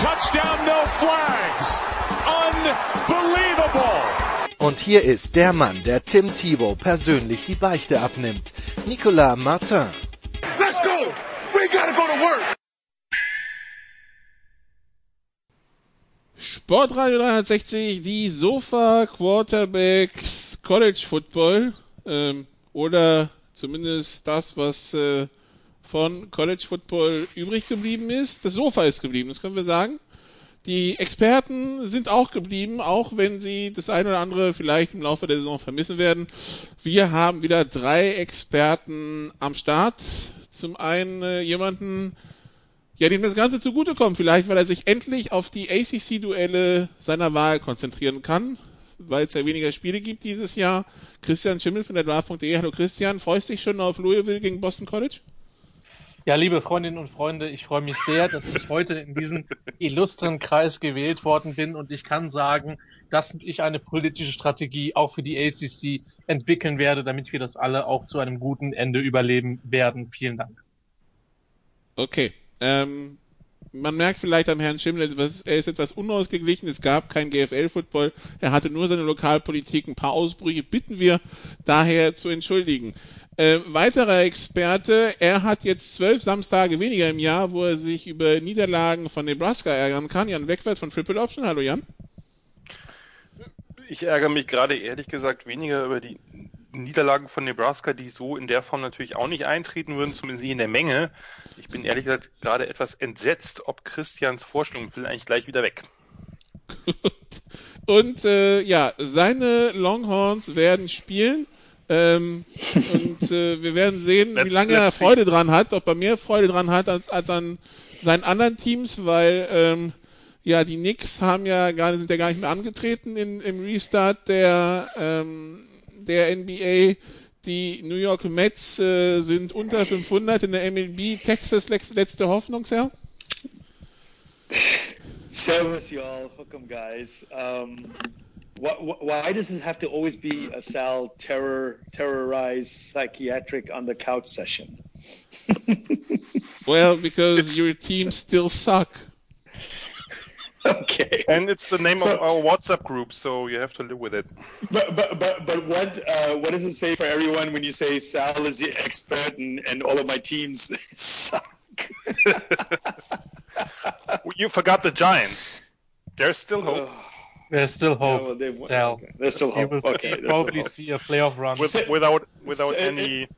touchdown, no flags. Unbelievable. Und hier ist der Mann, der Tim Thibault persönlich die Beichte abnimmt. Nicolas Martin. Let's go. We gotta go to work. Sportradio 360, die Sofa Quarterbacks College Football ähm, oder zumindest das, was äh, von College Football übrig geblieben ist. Das Sofa ist geblieben, das können wir sagen. Die Experten sind auch geblieben, auch wenn sie das eine oder andere vielleicht im Laufe der Saison vermissen werden. Wir haben wieder drei Experten am Start. Zum einen äh, jemanden, ja, dem das Ganze zugutekommt, vielleicht, weil er sich endlich auf die ACC-Duelle seiner Wahl konzentrieren kann, weil es ja weniger Spiele gibt dieses Jahr. Christian Schimmel von der Draft.de. Hallo Christian, freust dich schon auf Louisville gegen Boston College? Ja, liebe Freundinnen und Freunde, ich freue mich sehr, dass ich heute in diesen illustren Kreis gewählt worden bin und ich kann sagen, dass ich eine politische Strategie auch für die ACC entwickeln werde, damit wir das alle auch zu einem guten Ende überleben werden. Vielen Dank. Okay. Ähm, man merkt vielleicht am Herrn Schimmel, er ist etwas unausgeglichen. Es gab kein GFL-Football. Er hatte nur seine Lokalpolitik. Ein paar Ausbrüche bitten wir daher zu entschuldigen. Äh, weiterer Experte, er hat jetzt zwölf Samstage weniger im Jahr, wo er sich über Niederlagen von Nebraska ärgern kann. Jan Wegwärts von Triple Option. Hallo Jan. Ich ärgere mich gerade ehrlich gesagt weniger über die Niederlagen von Nebraska, die so in der Form natürlich auch nicht eintreten würden, zumindest nicht in der Menge. Ich bin ehrlich gesagt gerade etwas entsetzt, ob Christians Vorstellung will eigentlich gleich wieder weg. Und äh, ja, seine Longhorns werden spielen. Ähm, und äh, wir werden sehen, wie lange er Freude dran hat, ob er mehr Freude dran hat als, als an seinen anderen Teams, weil ähm, ja die Knicks haben ja gar sind ja gar nicht mehr angetreten in, im Restart der ähm, der NBA. Die New York Mets äh, sind unter 500 in der MLB. Texas letzte Hoffnung, Sir? Servus, y'all. Welcome, guys. Um, why does it have to always be a Sal terror terrorized psychiatric on the couch session? well, because your team still suck. Okay. And it's the name So- of our WhatsApp group, so you have to live with it. But but but but what uh, what does it say for everyone when you say Sal is the expert and, and all of my teams suck? You forgot the Giants. There's still hope. There's still hope. Yeah, well, they- Sal. okay. There's still You hope. will Okay, there's still probably hope. see a playoff run. With, without without Sa- any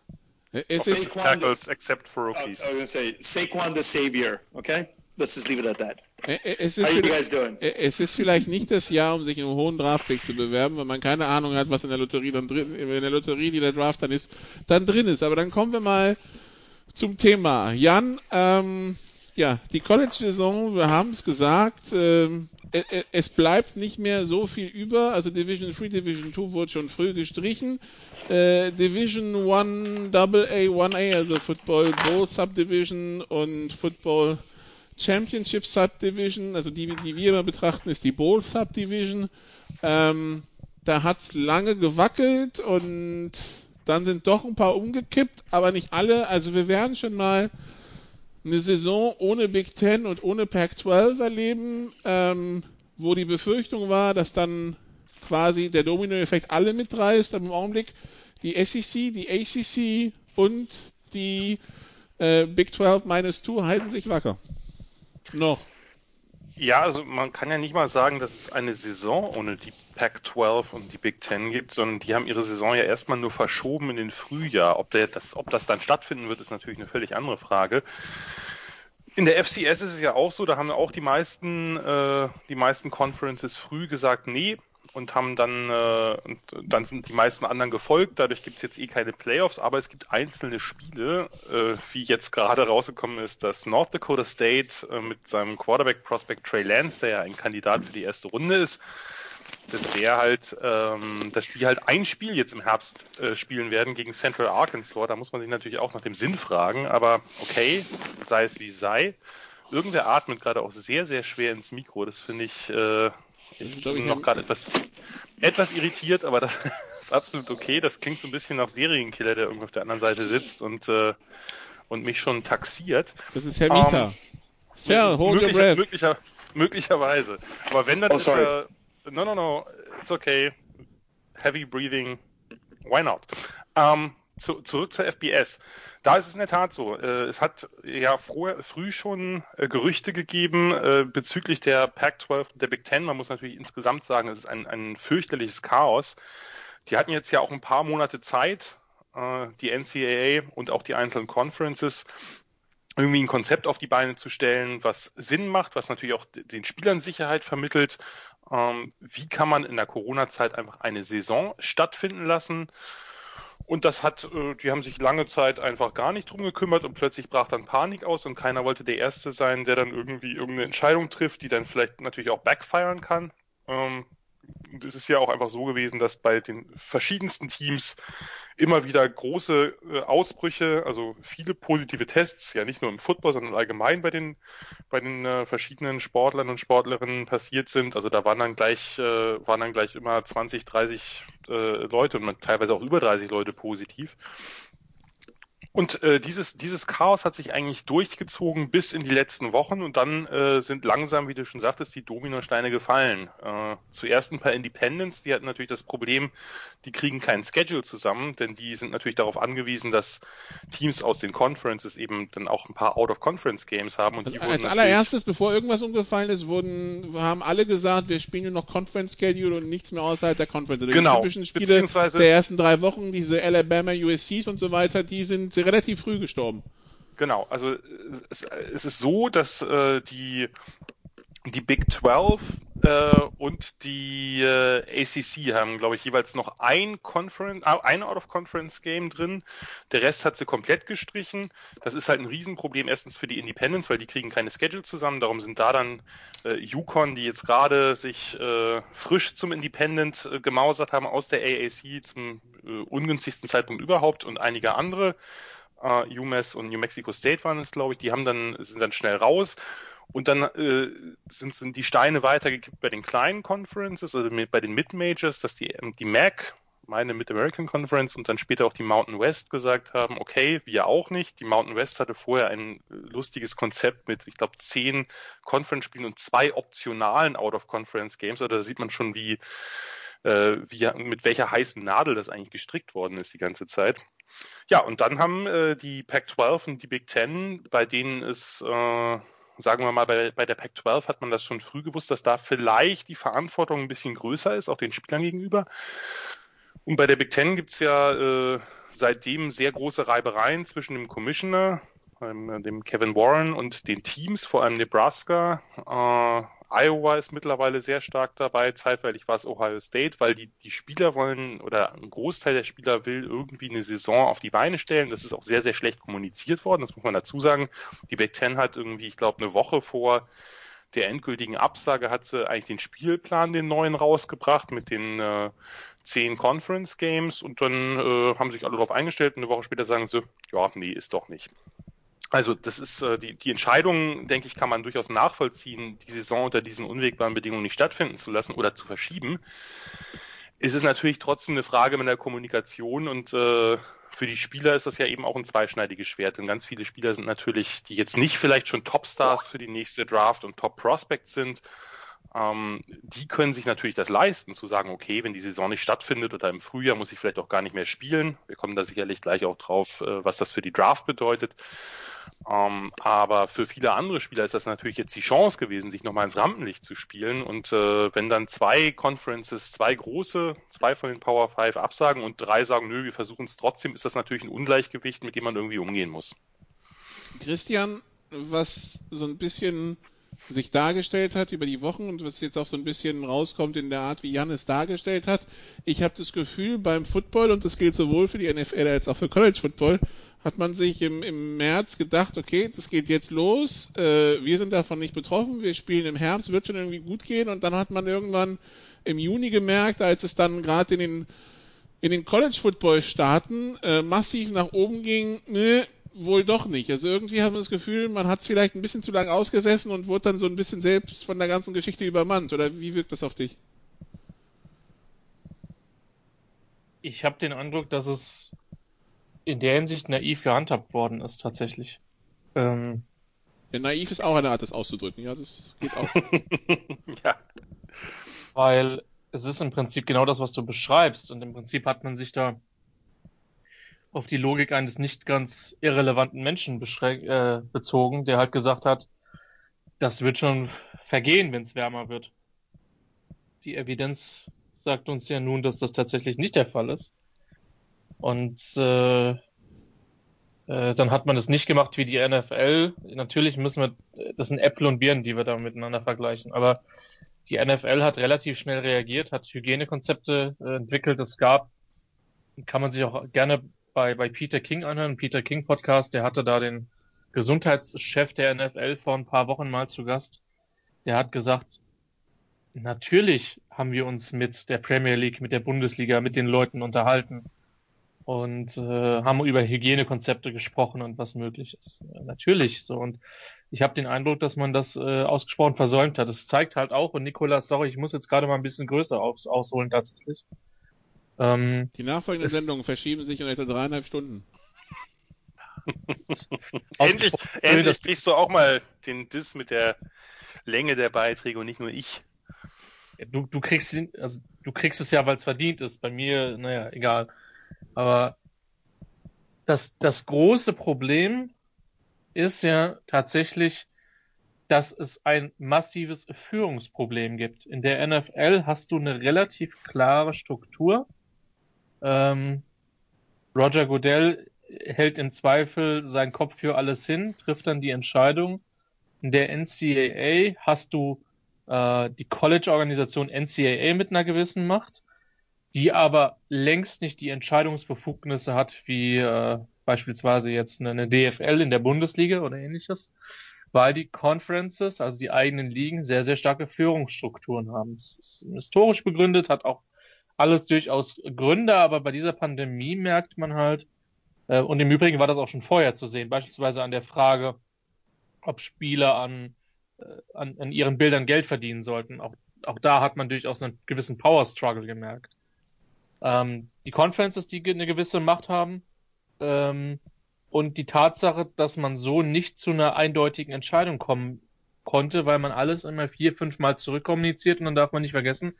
Es ist, Saquon tackles is- except for I I rookies. was gonna say Saquon the savior. Okay, let's just leave it at that. es How ist, are you guys doing? es ist vielleicht nicht das Jahr, um sich einen hohen Draftpick zu bewerben, weil man keine Ahnung hat, was in der Lotterie dann drin, in der Lotterie, die der Draft dann ist, dann drin ist. Aber dann kommen wir mal zum Thema. Jan, ähm, ja, die College-Saison, wir haben es gesagt, ähm, äh, äh, es bleibt nicht mehr so viel über. Also Division 3, Division 2 wurde schon früh gestrichen. Äh, Division 1, Double A, 1A, also Football Bowl Subdivision und Football Championship Subdivision, also die, die wir immer betrachten, ist die Bowl Subdivision. Ähm, da hat's lange gewackelt und dann sind doch ein paar umgekippt, aber nicht alle. Also wir werden schon mal eine Saison ohne Big Ten und ohne Pac-12 erleben, ähm, wo die Befürchtung war, dass dann quasi der Dominoeffekt alle mitreißt, aber im Augenblick die SEC, die ACC und die äh, Big 12 minus 2 halten sich wacker. Noch. Ja, also man kann ja nicht mal sagen, dass es eine Saison ohne die Pac-12 und die Big Ten gibt, sondern die haben ihre Saison ja erstmal nur verschoben in den Frühjahr. Ob, der, das, ob das dann stattfinden wird, ist natürlich eine völlig andere Frage. In der FCS ist es ja auch so, da haben auch die meisten, äh, die meisten Conferences früh gesagt, nee, und haben dann, äh, und dann sind die meisten anderen gefolgt. Dadurch gibt es jetzt eh keine Playoffs, aber es gibt einzelne Spiele, äh, wie jetzt gerade rausgekommen ist, dass North Dakota State äh, mit seinem Quarterback Prospect Trey Lance, der ja ein Kandidat für die erste Runde ist, dass der halt, ähm, dass die halt ein Spiel jetzt im Herbst äh, spielen werden gegen Central Arkansas. Da muss man sich natürlich auch nach dem Sinn fragen, aber okay, sei es wie sei. Irgendwer atmet gerade auch sehr, sehr schwer ins Mikro. Das finde ich, äh, ich bin noch gerade etwas, etwas irritiert, aber das ist absolut okay. Das klingt so ein bisschen nach Serienkiller, der irgendwo auf der anderen Seite sitzt und, äh, und mich schon taxiert. Das ist Herr Mieter. Um, Sir, hold möglicher, your breath. Möglicher, möglicherweise. Aber wenn dann oh, ist er, no, no, no, it's okay. Heavy breathing, why not? Um, zu, zurück zur FBS. Da ist es in der Tat so. Äh, es hat ja früher, früh schon äh, Gerüchte gegeben äh, bezüglich der Pac-12 und der Big Ten. Man muss natürlich insgesamt sagen, es ist ein, ein fürchterliches Chaos. Die hatten jetzt ja auch ein paar Monate Zeit, äh, die NCAA und auch die einzelnen Conferences, irgendwie ein Konzept auf die Beine zu stellen, was Sinn macht, was natürlich auch den Spielern Sicherheit vermittelt. Ähm, wie kann man in der Corona-Zeit einfach eine Saison stattfinden lassen? Und das hat, äh, die haben sich lange Zeit einfach gar nicht drum gekümmert und plötzlich brach dann Panik aus und keiner wollte der Erste sein, der dann irgendwie irgendeine Entscheidung trifft, die dann vielleicht natürlich auch backfiren kann. Ähm, es ist ja auch einfach so gewesen, dass bei den verschiedensten Teams immer wieder große äh, Ausbrüche, also viele positive Tests, ja nicht nur im Football, sondern allgemein bei den bei den äh, verschiedenen Sportlern und Sportlerinnen passiert sind. Also da waren dann gleich äh, waren dann gleich immer 20, 30 äh, Leute und teilweise auch über 30 Leute positiv. Und äh, dieses, dieses Chaos hat sich eigentlich durchgezogen bis in die letzten Wochen und dann äh, sind langsam, wie du schon sagtest, die Dominosteine gefallen. Äh, zuerst ein paar Independents, die hatten natürlich das Problem, die kriegen keinen Schedule zusammen, denn die sind natürlich darauf angewiesen, dass Teams aus den Conferences eben dann auch ein paar Out-of-Conference-Games haben. Und also die als allererstes, bevor irgendwas umgefallen ist, wurden, haben alle gesagt, wir spielen nur noch Conference-Schedule und nichts mehr außerhalb der Conference. Also genau. Die typischen Spiele der ersten drei Wochen, diese Alabama USCs und so weiter, die sind relativ früh gestorben. Genau, also es, es ist so, dass äh, die, die Big 12 äh, und die äh, ACC haben, glaube ich, jeweils noch ein Conference, äh, ein Out-of-Conference-Game drin. Der Rest hat sie komplett gestrichen. Das ist halt ein Riesenproblem erstens für die Independents, weil die kriegen keine Schedule zusammen. Darum sind da dann äh, Yukon, die jetzt gerade sich äh, frisch zum Independent äh, gemausert haben aus der AAC zum äh, ungünstigsten Zeitpunkt überhaupt und einige andere Uh, UMass und New Mexico State waren es, glaube ich, die haben dann, sind dann schnell raus. Und dann äh, sind, sind die Steine weitergekippt bei den kleinen Conferences, also mit, bei den Mid-Majors, dass die, ähm, die MAC, meine Mid-American Conference und dann später auch die Mountain West gesagt haben, okay, wir auch nicht. Die Mountain West hatte vorher ein lustiges Konzept mit, ich glaube, zehn Conference-Spielen und zwei optionalen Out-of-Conference-Games. Also da sieht man schon, wie, äh, wie, mit welcher heißen Nadel das eigentlich gestrickt worden ist die ganze Zeit. Ja, und dann haben äh, die Pac-12 und die Big Ten, bei denen es, äh, sagen wir mal, bei, bei der Pac-12 hat man das schon früh gewusst, dass da vielleicht die Verantwortung ein bisschen größer ist, auch den Spielern gegenüber. Und bei der Big Ten gibt es ja äh, seitdem sehr große Reibereien zwischen dem Commissioner, dem Kevin Warren und den Teams, vor allem Nebraska. Äh, Iowa ist mittlerweile sehr stark dabei. Zeitweilig war es Ohio State, weil die, die Spieler wollen oder ein Großteil der Spieler will irgendwie eine Saison auf die Beine stellen. Das ist auch sehr, sehr schlecht kommuniziert worden. Das muss man dazu sagen. Die Big Ten hat irgendwie, ich glaube, eine Woche vor der endgültigen Absage hat sie eigentlich den Spielplan, den neuen rausgebracht mit den äh, zehn Conference Games und dann äh, haben sich alle darauf eingestellt und eine Woche später sagen sie, ja, nee, ist doch nicht. Also das ist äh, die, die Entscheidung, denke ich, kann man durchaus nachvollziehen, die Saison unter diesen unwegbaren Bedingungen nicht stattfinden zu lassen oder zu verschieben. Ist es natürlich trotzdem eine Frage mit der Kommunikation und äh, für die Spieler ist das ja eben auch ein zweischneidiges Schwert. Denn ganz viele Spieler sind natürlich, die jetzt nicht vielleicht schon Topstars für die nächste Draft und Top Prospects sind, ähm, die können sich natürlich das leisten, zu sagen, okay, wenn die Saison nicht stattfindet oder im Frühjahr muss ich vielleicht auch gar nicht mehr spielen. Wir kommen da sicherlich gleich auch drauf, äh, was das für die Draft bedeutet. Ähm, aber für viele andere Spieler ist das natürlich jetzt die Chance gewesen, sich nochmal ins Rampenlicht zu spielen. Und äh, wenn dann zwei Conferences, zwei große, zwei von den Power Five absagen und drei sagen, nö, wir versuchen es trotzdem, ist das natürlich ein Ungleichgewicht, mit dem man irgendwie umgehen muss. Christian, was so ein bisschen sich dargestellt hat über die Wochen und was jetzt auch so ein bisschen rauskommt in der Art, wie Jan es dargestellt hat. Ich habe das Gefühl, beim Football, und das gilt sowohl für die NFL als auch für College Football, hat man sich im, im März gedacht, okay, das geht jetzt los, äh, wir sind davon nicht betroffen, wir spielen im Herbst, wird schon irgendwie gut gehen und dann hat man irgendwann im Juni gemerkt, als es dann gerade in den in den College Football Staaten äh, massiv nach oben ging, ne, wohl doch nicht. Also irgendwie haben wir das Gefühl, man hat es vielleicht ein bisschen zu lange ausgesessen und wurde dann so ein bisschen selbst von der ganzen Geschichte übermannt. Oder wie wirkt das auf dich? Ich habe den Eindruck, dass es in der Hinsicht naiv gehandhabt worden ist, tatsächlich. Ähm, ja, naiv ist auch eine Art, das auszudrücken. Ja, das geht auch. ja. Weil es ist im Prinzip genau das, was du beschreibst. Und im Prinzip hat man sich da auf die Logik eines nicht ganz irrelevanten Menschen äh, bezogen, der halt gesagt hat, das wird schon vergehen, wenn es wärmer wird. Die Evidenz sagt uns ja nun, dass das tatsächlich nicht der Fall ist. Und äh, äh, dann hat man es nicht gemacht wie die NFL. Natürlich müssen wir, das sind Äpfel und Birnen, die wir da miteinander vergleichen. Aber die NFL hat relativ schnell reagiert, hat Hygienekonzepte äh, entwickelt. Es gab, kann man sich auch gerne bei, bei Peter King anhören, Peter King Podcast, der hatte da den Gesundheitschef der NFL vor ein paar Wochen mal zu Gast. Der hat gesagt, natürlich haben wir uns mit der Premier League, mit der Bundesliga, mit den Leuten unterhalten und äh, haben über Hygienekonzepte gesprochen und was möglich ist. Natürlich so. Und ich habe den Eindruck, dass man das äh, ausgesprochen versäumt hat. Das zeigt halt auch, und Nikolas, sorry, ich muss jetzt gerade mal ein bisschen größer aus, ausholen tatsächlich. Ähm, Die nachfolgenden Sendungen verschieben sich in etwa dreieinhalb Stunden. endlich endlich kriegst du auch mal den Diss mit der Länge der Beiträge und nicht nur ich. Du, du kriegst also du kriegst es ja, weil es verdient ist. Bei mir, naja, egal. Aber das, das große Problem ist ja tatsächlich, dass es ein massives Führungsproblem gibt. In der NFL hast du eine relativ klare Struktur ähm, Roger Goodell hält im Zweifel seinen Kopf für alles hin, trifft dann die Entscheidung. In der NCAA hast du äh, die College-Organisation NCAA mit einer gewissen Macht, die aber längst nicht die Entscheidungsbefugnisse hat, wie äh, beispielsweise jetzt eine, eine DFL in der Bundesliga oder ähnliches, weil die Conferences, also die eigenen Ligen, sehr, sehr starke Führungsstrukturen haben. Es ist historisch begründet, hat auch alles durchaus Gründe, aber bei dieser Pandemie merkt man halt, äh, und im Übrigen war das auch schon vorher zu sehen, beispielsweise an der Frage, ob Spieler an, äh, an, an ihren Bildern Geld verdienen sollten. Auch, auch da hat man durchaus einen gewissen Power Struggle gemerkt. Ähm, die Conferences, die eine gewisse Macht haben, ähm, und die Tatsache, dass man so nicht zu einer eindeutigen Entscheidung kommen konnte, weil man alles immer vier, fünf Mal zurückkommuniziert und dann darf man nicht vergessen,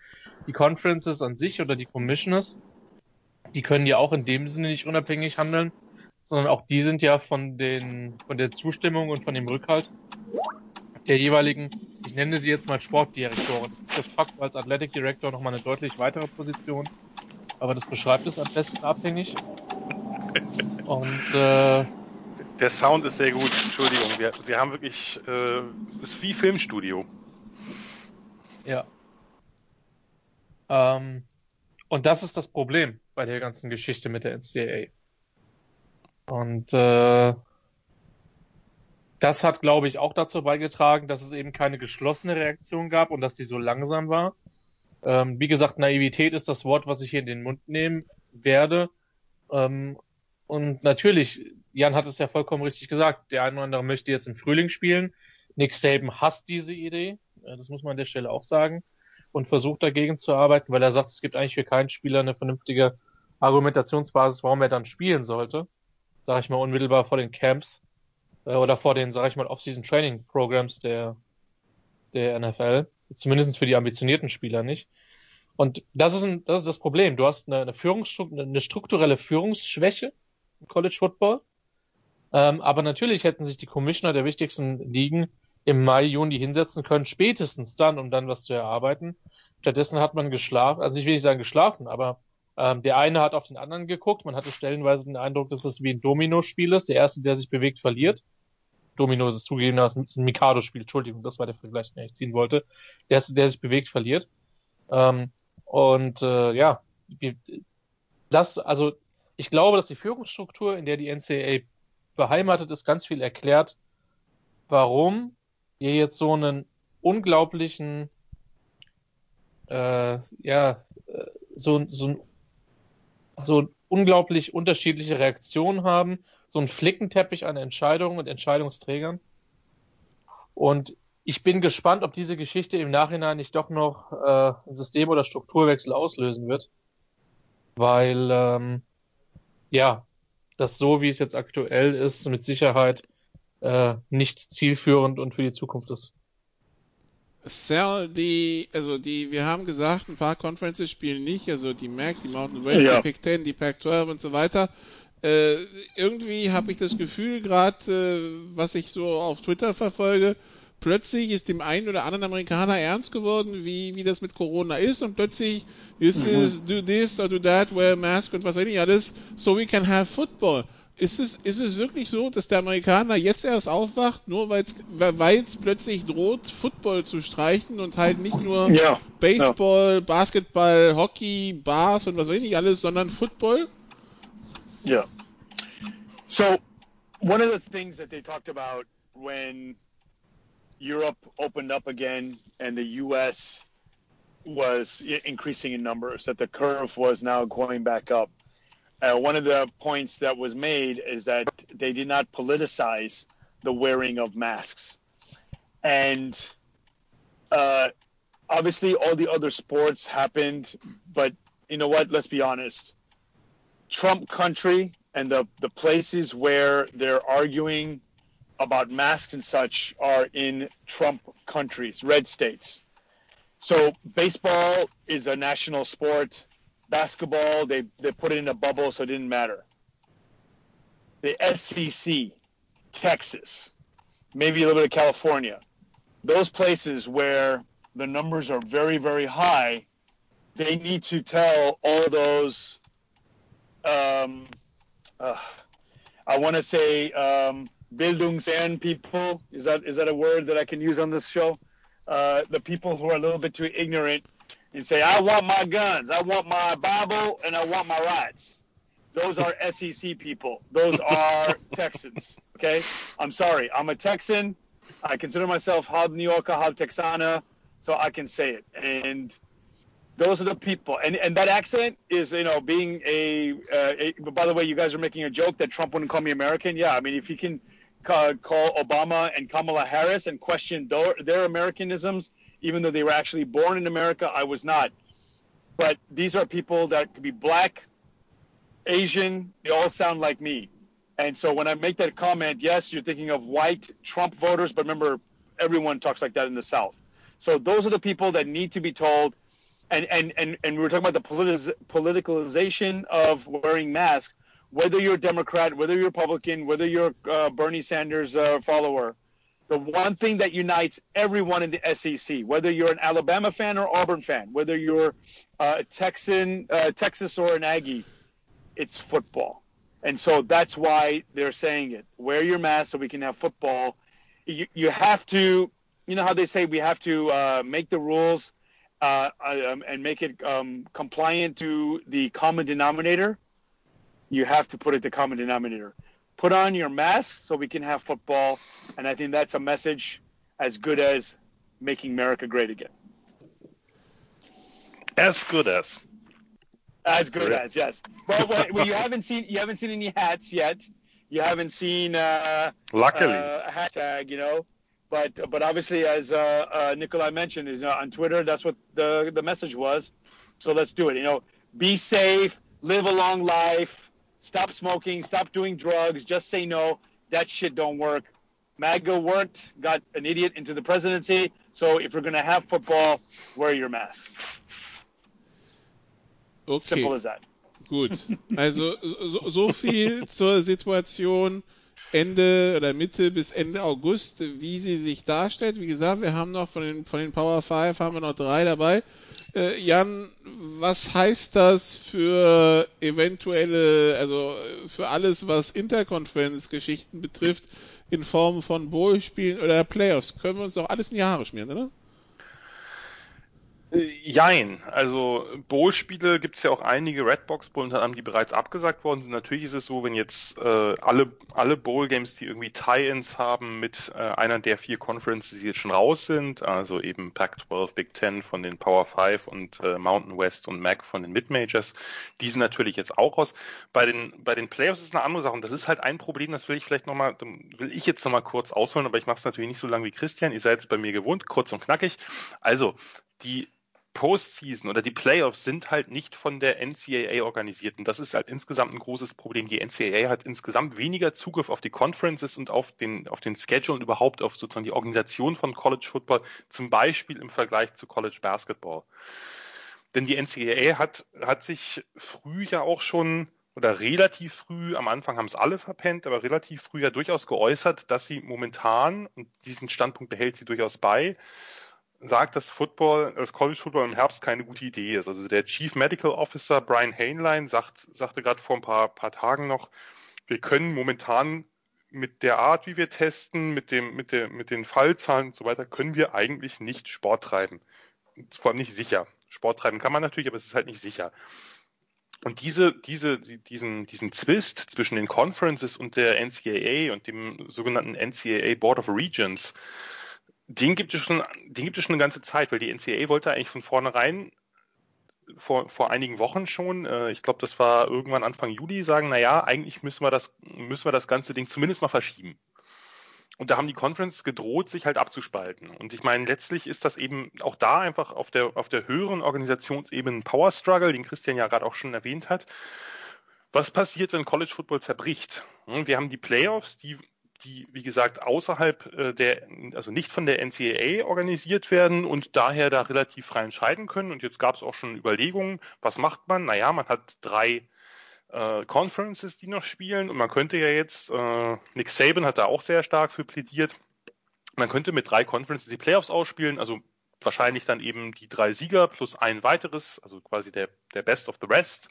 die Conferences an sich oder die Commissioners, die können ja auch in dem Sinne nicht unabhängig handeln, sondern auch die sind ja von den, von der Zustimmung und von dem Rückhalt der jeweiligen, ich nenne sie jetzt mal Sportdirektoren. Das ist de als Athletic Director nochmal eine deutlich weitere Position, aber das beschreibt es am besten abhängig. Und äh, der Sound ist sehr gut. Entschuldigung, wir, wir haben wirklich, äh, ist wie Filmstudio. Ja. Ähm, und das ist das Problem bei der ganzen Geschichte mit der NCAA. Und äh, das hat, glaube ich, auch dazu beigetragen, dass es eben keine geschlossene Reaktion gab und dass die so langsam war. Ähm, wie gesagt, Naivität ist das Wort, was ich hier in den Mund nehmen werde. Ähm, und natürlich, Jan hat es ja vollkommen richtig gesagt, der eine oder andere möchte jetzt im Frühling spielen. Nick Saban hasst diese Idee, das muss man an der Stelle auch sagen, und versucht dagegen zu arbeiten, weil er sagt, es gibt eigentlich für keinen Spieler eine vernünftige Argumentationsbasis, warum er dann spielen sollte. Sag ich mal unmittelbar vor den Camps äh, oder vor den, sag ich mal, Off-Season Training Programs der, der NFL. Zumindest für die ambitionierten Spieler nicht. Und das ist, ein, das ist das Problem. Du hast eine, eine, Führungsstruktur, eine strukturelle Führungsschwäche College Football. Ähm, aber natürlich hätten sich die Commissioner der wichtigsten Ligen im Mai, Juni hinsetzen können, spätestens dann, um dann was zu erarbeiten. Stattdessen hat man geschlafen, also ich will nicht sagen geschlafen, aber ähm, der eine hat auf den anderen geguckt. Man hatte stellenweise den Eindruck, dass es wie ein Domino-Spiel ist. Der erste, der sich bewegt, verliert. Domino ist zugegeben, das ist ein Mikado-Spiel, Entschuldigung, das war der Vergleich, den ich ziehen wollte, der, der sich bewegt, verliert. Ähm, und äh, ja, das, also ich glaube, dass die Führungsstruktur, in der die NCAA beheimatet ist, ganz viel erklärt, warum wir jetzt so einen unglaublichen, äh, ja, äh, so, so, so unglaublich unterschiedliche Reaktionen haben, so einen Flickenteppich an Entscheidungen und Entscheidungsträgern. Und ich bin gespannt, ob diese Geschichte im Nachhinein nicht doch noch äh, ein System- oder Strukturwechsel auslösen wird. Weil, ähm, ja, das so, wie es jetzt aktuell ist, mit Sicherheit äh, nicht zielführend und für die Zukunft ist. Cell, die, also die, wir haben gesagt, ein paar Conferences spielen nicht, also die MAC, die Mountain West, ja. die Pac 10, die Pac 12 und so weiter. Äh, irgendwie habe ich das Gefühl, gerade äh, was ich so auf Twitter verfolge, plötzlich ist dem einen oder anderen Amerikaner ernst geworden, wie, wie das mit Corona ist und plötzlich ist mhm. es do this or do that, wear a mask und was weiß ich alles, so we can have football. Ist es, ist es wirklich so, dass der Amerikaner jetzt erst aufwacht, nur weil es plötzlich droht, Football zu streichen und halt nicht nur ja, Baseball, ja. Basketball, Hockey, Bars und was weiß ich alles, sondern Football? Yeah. So, one of the things that they talked about when Europe opened up again and the U.S. was increasing in numbers, that the curve was now going back up. Uh, one of the points that was made is that they did not politicize the wearing of masks. And uh, obviously, all the other sports happened, but you know what? Let's be honest. Trump country and the, the places where they're arguing about masks and such are in Trump countries, red states. So baseball is a national sport. Basketball, they, they put it in a bubble, so it didn't matter. The SEC, Texas, maybe a little bit of California, those places where the numbers are very, very high, they need to tell all those, um, uh, I want to say, um, Bildungsern people. Is that is that a word that I can use on this show? Uh, the people who are a little bit too ignorant and say, "I want my guns, I want my Bible, and I want my rights." Those are SEC people. Those are Texans. Okay, I'm sorry. I'm a Texan. I consider myself half New Yorker, half Texana, so I can say it. And those are the people. And and that accent is, you know, being a, uh, a. By the way, you guys are making a joke that Trump wouldn't call me American. Yeah, I mean, if he can call Obama and Kamala Harris and question their, their Americanisms, even though they were actually born in America. I was not. But these are people that could be black, Asian, they all sound like me. And so when I make that comment, yes, you're thinking of white Trump voters, but remember, everyone talks like that in the South. So those are the people that need to be told. And, and, and, and we were talking about the politicalization of wearing masks whether you're a Democrat, whether you're Republican, whether you're uh, Bernie Sanders uh, follower, the one thing that unites everyone in the SEC, whether you're an Alabama fan or Auburn fan, whether you're uh, a Texan, uh, Texas or an Aggie, it's football. And so that's why they're saying it. Wear your mask so we can have football. You, you have to, you know how they say we have to uh, make the rules uh, um, and make it um, compliant to the common denominator you have to put it the common denominator. Put on your mask so we can have football, and I think that's a message as good as making America great again. As good as. As good as yes. Well, well, you haven't seen you haven't seen any hats yet. You haven't seen uh, luckily uh, a hat tag, you know. But but obviously, as uh, uh, Nikolai mentioned, is uh, on Twitter. That's what the the message was. So let's do it. You know, be safe, live a long life, Stop smoking. Stop doing drugs. Just say no. That shit don't work. MAGA worked, got an idiot into the presidency. So if you're going to have football, wear your mask. Okay. Simple as that. Gut. Also so, so viel zur Situation Ende oder Mitte bis Ende August, wie sie sich darstellt. Wie gesagt, wir haben noch von den, von den Power 5 haben wir noch drei dabei. Äh, Jan, was heißt das für eventuelle, also für alles, was Interconference-Geschichten betrifft? in Form von Bowl-Spielen oder Playoffs. Können wir uns doch alles in die Haare schmieren, oder? Äh, jein. Also Bowl-Spiele gibt es ja auch einige Redbox Bowl unter anderem, die bereits abgesagt worden sind. Natürlich ist es so, wenn jetzt äh, alle, alle Bowl-Games, die irgendwie Tie-Ins haben mit äh, einer der vier Conferences, die jetzt schon raus sind, also eben Pac-12, Big Ten von den Power 5 und äh, Mountain West und MAC von den Mid-Majors, die sind natürlich jetzt auch raus. Bei den, bei den Playoffs ist eine andere Sache und das ist halt ein Problem, das will ich vielleicht nochmal, will ich jetzt nochmal kurz ausholen, aber ich mache es natürlich nicht so lange wie Christian. Ihr seid jetzt bei mir gewohnt, kurz und knackig. Also, die Postseason oder die Playoffs sind halt nicht von der NCAA organisiert. Und das ist halt insgesamt ein großes Problem. Die NCAA hat insgesamt weniger Zugriff auf die Conferences und auf den, auf den Schedule und überhaupt auf sozusagen die Organisation von College Football, zum Beispiel im Vergleich zu College Basketball. Denn die NCAA hat, hat sich früh ja auch schon oder relativ früh, am Anfang haben es alle verpennt, aber relativ früh ja durchaus geäußert, dass sie momentan, und diesen Standpunkt behält sie durchaus bei, sagt, dass Football, das College Football im Herbst keine gute Idee ist. Also der Chief Medical Officer Brian Hainline sagt, sagte gerade vor ein paar, paar Tagen noch, wir können momentan mit der Art, wie wir testen, mit dem, mit der, mit den Fallzahlen und so weiter, können wir eigentlich nicht Sport treiben. Vor allem nicht sicher. Sport treiben kann man natürlich, aber es ist halt nicht sicher. Und diese, diese, diesen, diesen Zwist zwischen den Conferences und der NCAA und dem sogenannten NCAA Board of Regents, den gibt es schon, den gibt es schon eine ganze Zeit, weil die NCAA wollte eigentlich von vornherein vor, vor einigen Wochen schon, äh, ich glaube, das war irgendwann Anfang Juli, sagen, naja, eigentlich müssen wir das, müssen wir das ganze Ding zumindest mal verschieben. Und da haben die Conferences gedroht, sich halt abzuspalten. Und ich meine, letztlich ist das eben auch da einfach auf der, auf der höheren Organisationsebene ein Power Struggle, den Christian ja gerade auch schon erwähnt hat. Was passiert, wenn College Football zerbricht? Hm, wir haben die Playoffs, die die, wie gesagt, außerhalb äh, der, also nicht von der NCAA organisiert werden und daher da relativ frei entscheiden können. Und jetzt gab es auch schon Überlegungen, was macht man? Naja, man hat drei äh, Conferences, die noch spielen und man könnte ja jetzt, äh, Nick Saban hat da auch sehr stark für plädiert, man könnte mit drei Conferences die Playoffs ausspielen, also wahrscheinlich dann eben die drei Sieger plus ein weiteres, also quasi der, der Best of the Rest.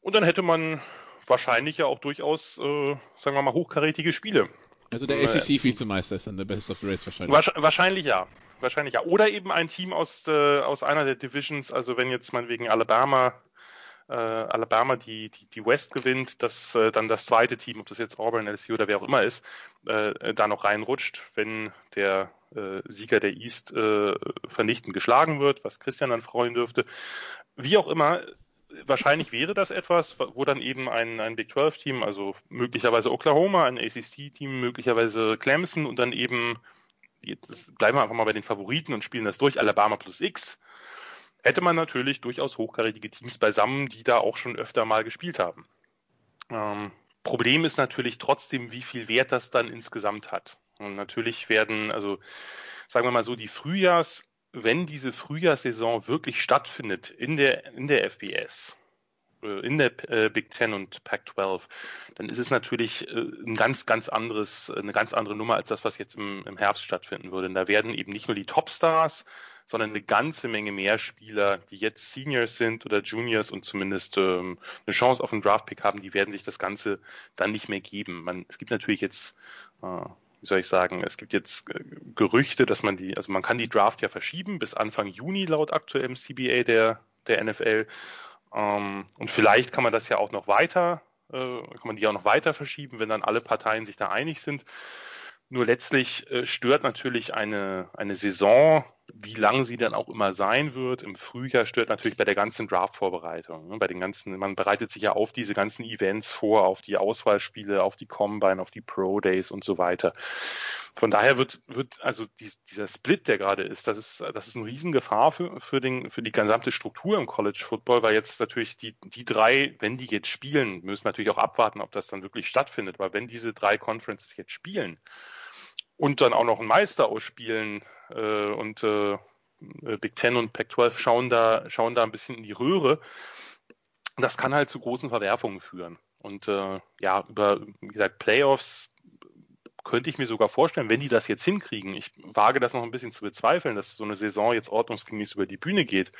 Und dann hätte man wahrscheinlich ja auch durchaus, äh, sagen wir mal, hochkarätige Spiele. Also der SEC-Vizemeister ist dann der Best of the Race wahrscheinlich. Wahrscheinlich ja. Wahrscheinlich ja. Oder eben ein Team aus, äh, aus einer der Divisions, also wenn jetzt mal wegen Alabama äh, Alabama die, die, die West gewinnt, dass äh, dann das zweite Team, ob das jetzt Auburn, LSU oder wer auch immer ist, äh, da noch reinrutscht, wenn der äh, Sieger der East äh, vernichtend geschlagen wird, was Christian dann freuen dürfte. Wie auch immer, wahrscheinlich wäre das etwas, wo dann eben ein, ein Big 12-Team, also möglicherweise Oklahoma, ein ACC-Team, möglicherweise Clemson und dann eben, jetzt bleiben wir einfach mal bei den Favoriten und spielen das durch, Alabama plus X, hätte man natürlich durchaus hochkarätige Teams beisammen, die da auch schon öfter mal gespielt haben. Ähm, Problem ist natürlich trotzdem, wie viel Wert das dann insgesamt hat. Und natürlich werden, also sagen wir mal so, die Frühjahrs- wenn diese Frühjahrssaison wirklich stattfindet in der, in der FBS, äh, in der äh, Big Ten und Pac-12, dann ist es natürlich äh, ein ganz, ganz anderes, eine ganz andere Nummer als das, was jetzt im, im Herbst stattfinden würde. Und da werden eben nicht nur die Topstars, sondern eine ganze Menge mehr Spieler, die jetzt Seniors sind oder Juniors und zumindest ähm, eine Chance auf einen Draftpick haben, die werden sich das Ganze dann nicht mehr geben. Man, es gibt natürlich jetzt äh, wie soll ich sagen, es gibt jetzt äh, Gerüchte, dass man die, also man kann die Draft ja verschieben bis Anfang Juni laut aktuellem CBA der, der NFL. Ähm, und vielleicht kann man das ja auch noch weiter, äh, kann man die auch noch weiter verschieben, wenn dann alle Parteien sich da einig sind. Nur letztlich äh, stört natürlich eine, eine Saison, wie lang sie dann auch immer sein wird, im Frühjahr stört natürlich bei der ganzen Draft-Vorbereitung. Ne? Bei den ganzen, man bereitet sich ja auf diese ganzen Events vor, auf die Auswahlspiele, auf die Combine, auf die Pro Days und so weiter. Von daher wird, wird also die, dieser Split, der gerade ist, das ist, das ist eine Riesengefahr für, für, den, für die gesamte Struktur im College Football, weil jetzt natürlich die, die drei, wenn die jetzt spielen, müssen natürlich auch abwarten, ob das dann wirklich stattfindet. Aber wenn diese drei Conferences jetzt spielen, und dann auch noch einen Meister ausspielen äh, und äh, Big Ten und Pac-12 schauen da, schauen da ein bisschen in die Röhre. Das kann halt zu großen Verwerfungen führen. Und äh, ja, über, wie gesagt, Playoffs könnte ich mir sogar vorstellen, wenn die das jetzt hinkriegen. Ich wage das noch ein bisschen zu bezweifeln, dass so eine Saison jetzt ordnungsgemäß über die Bühne geht.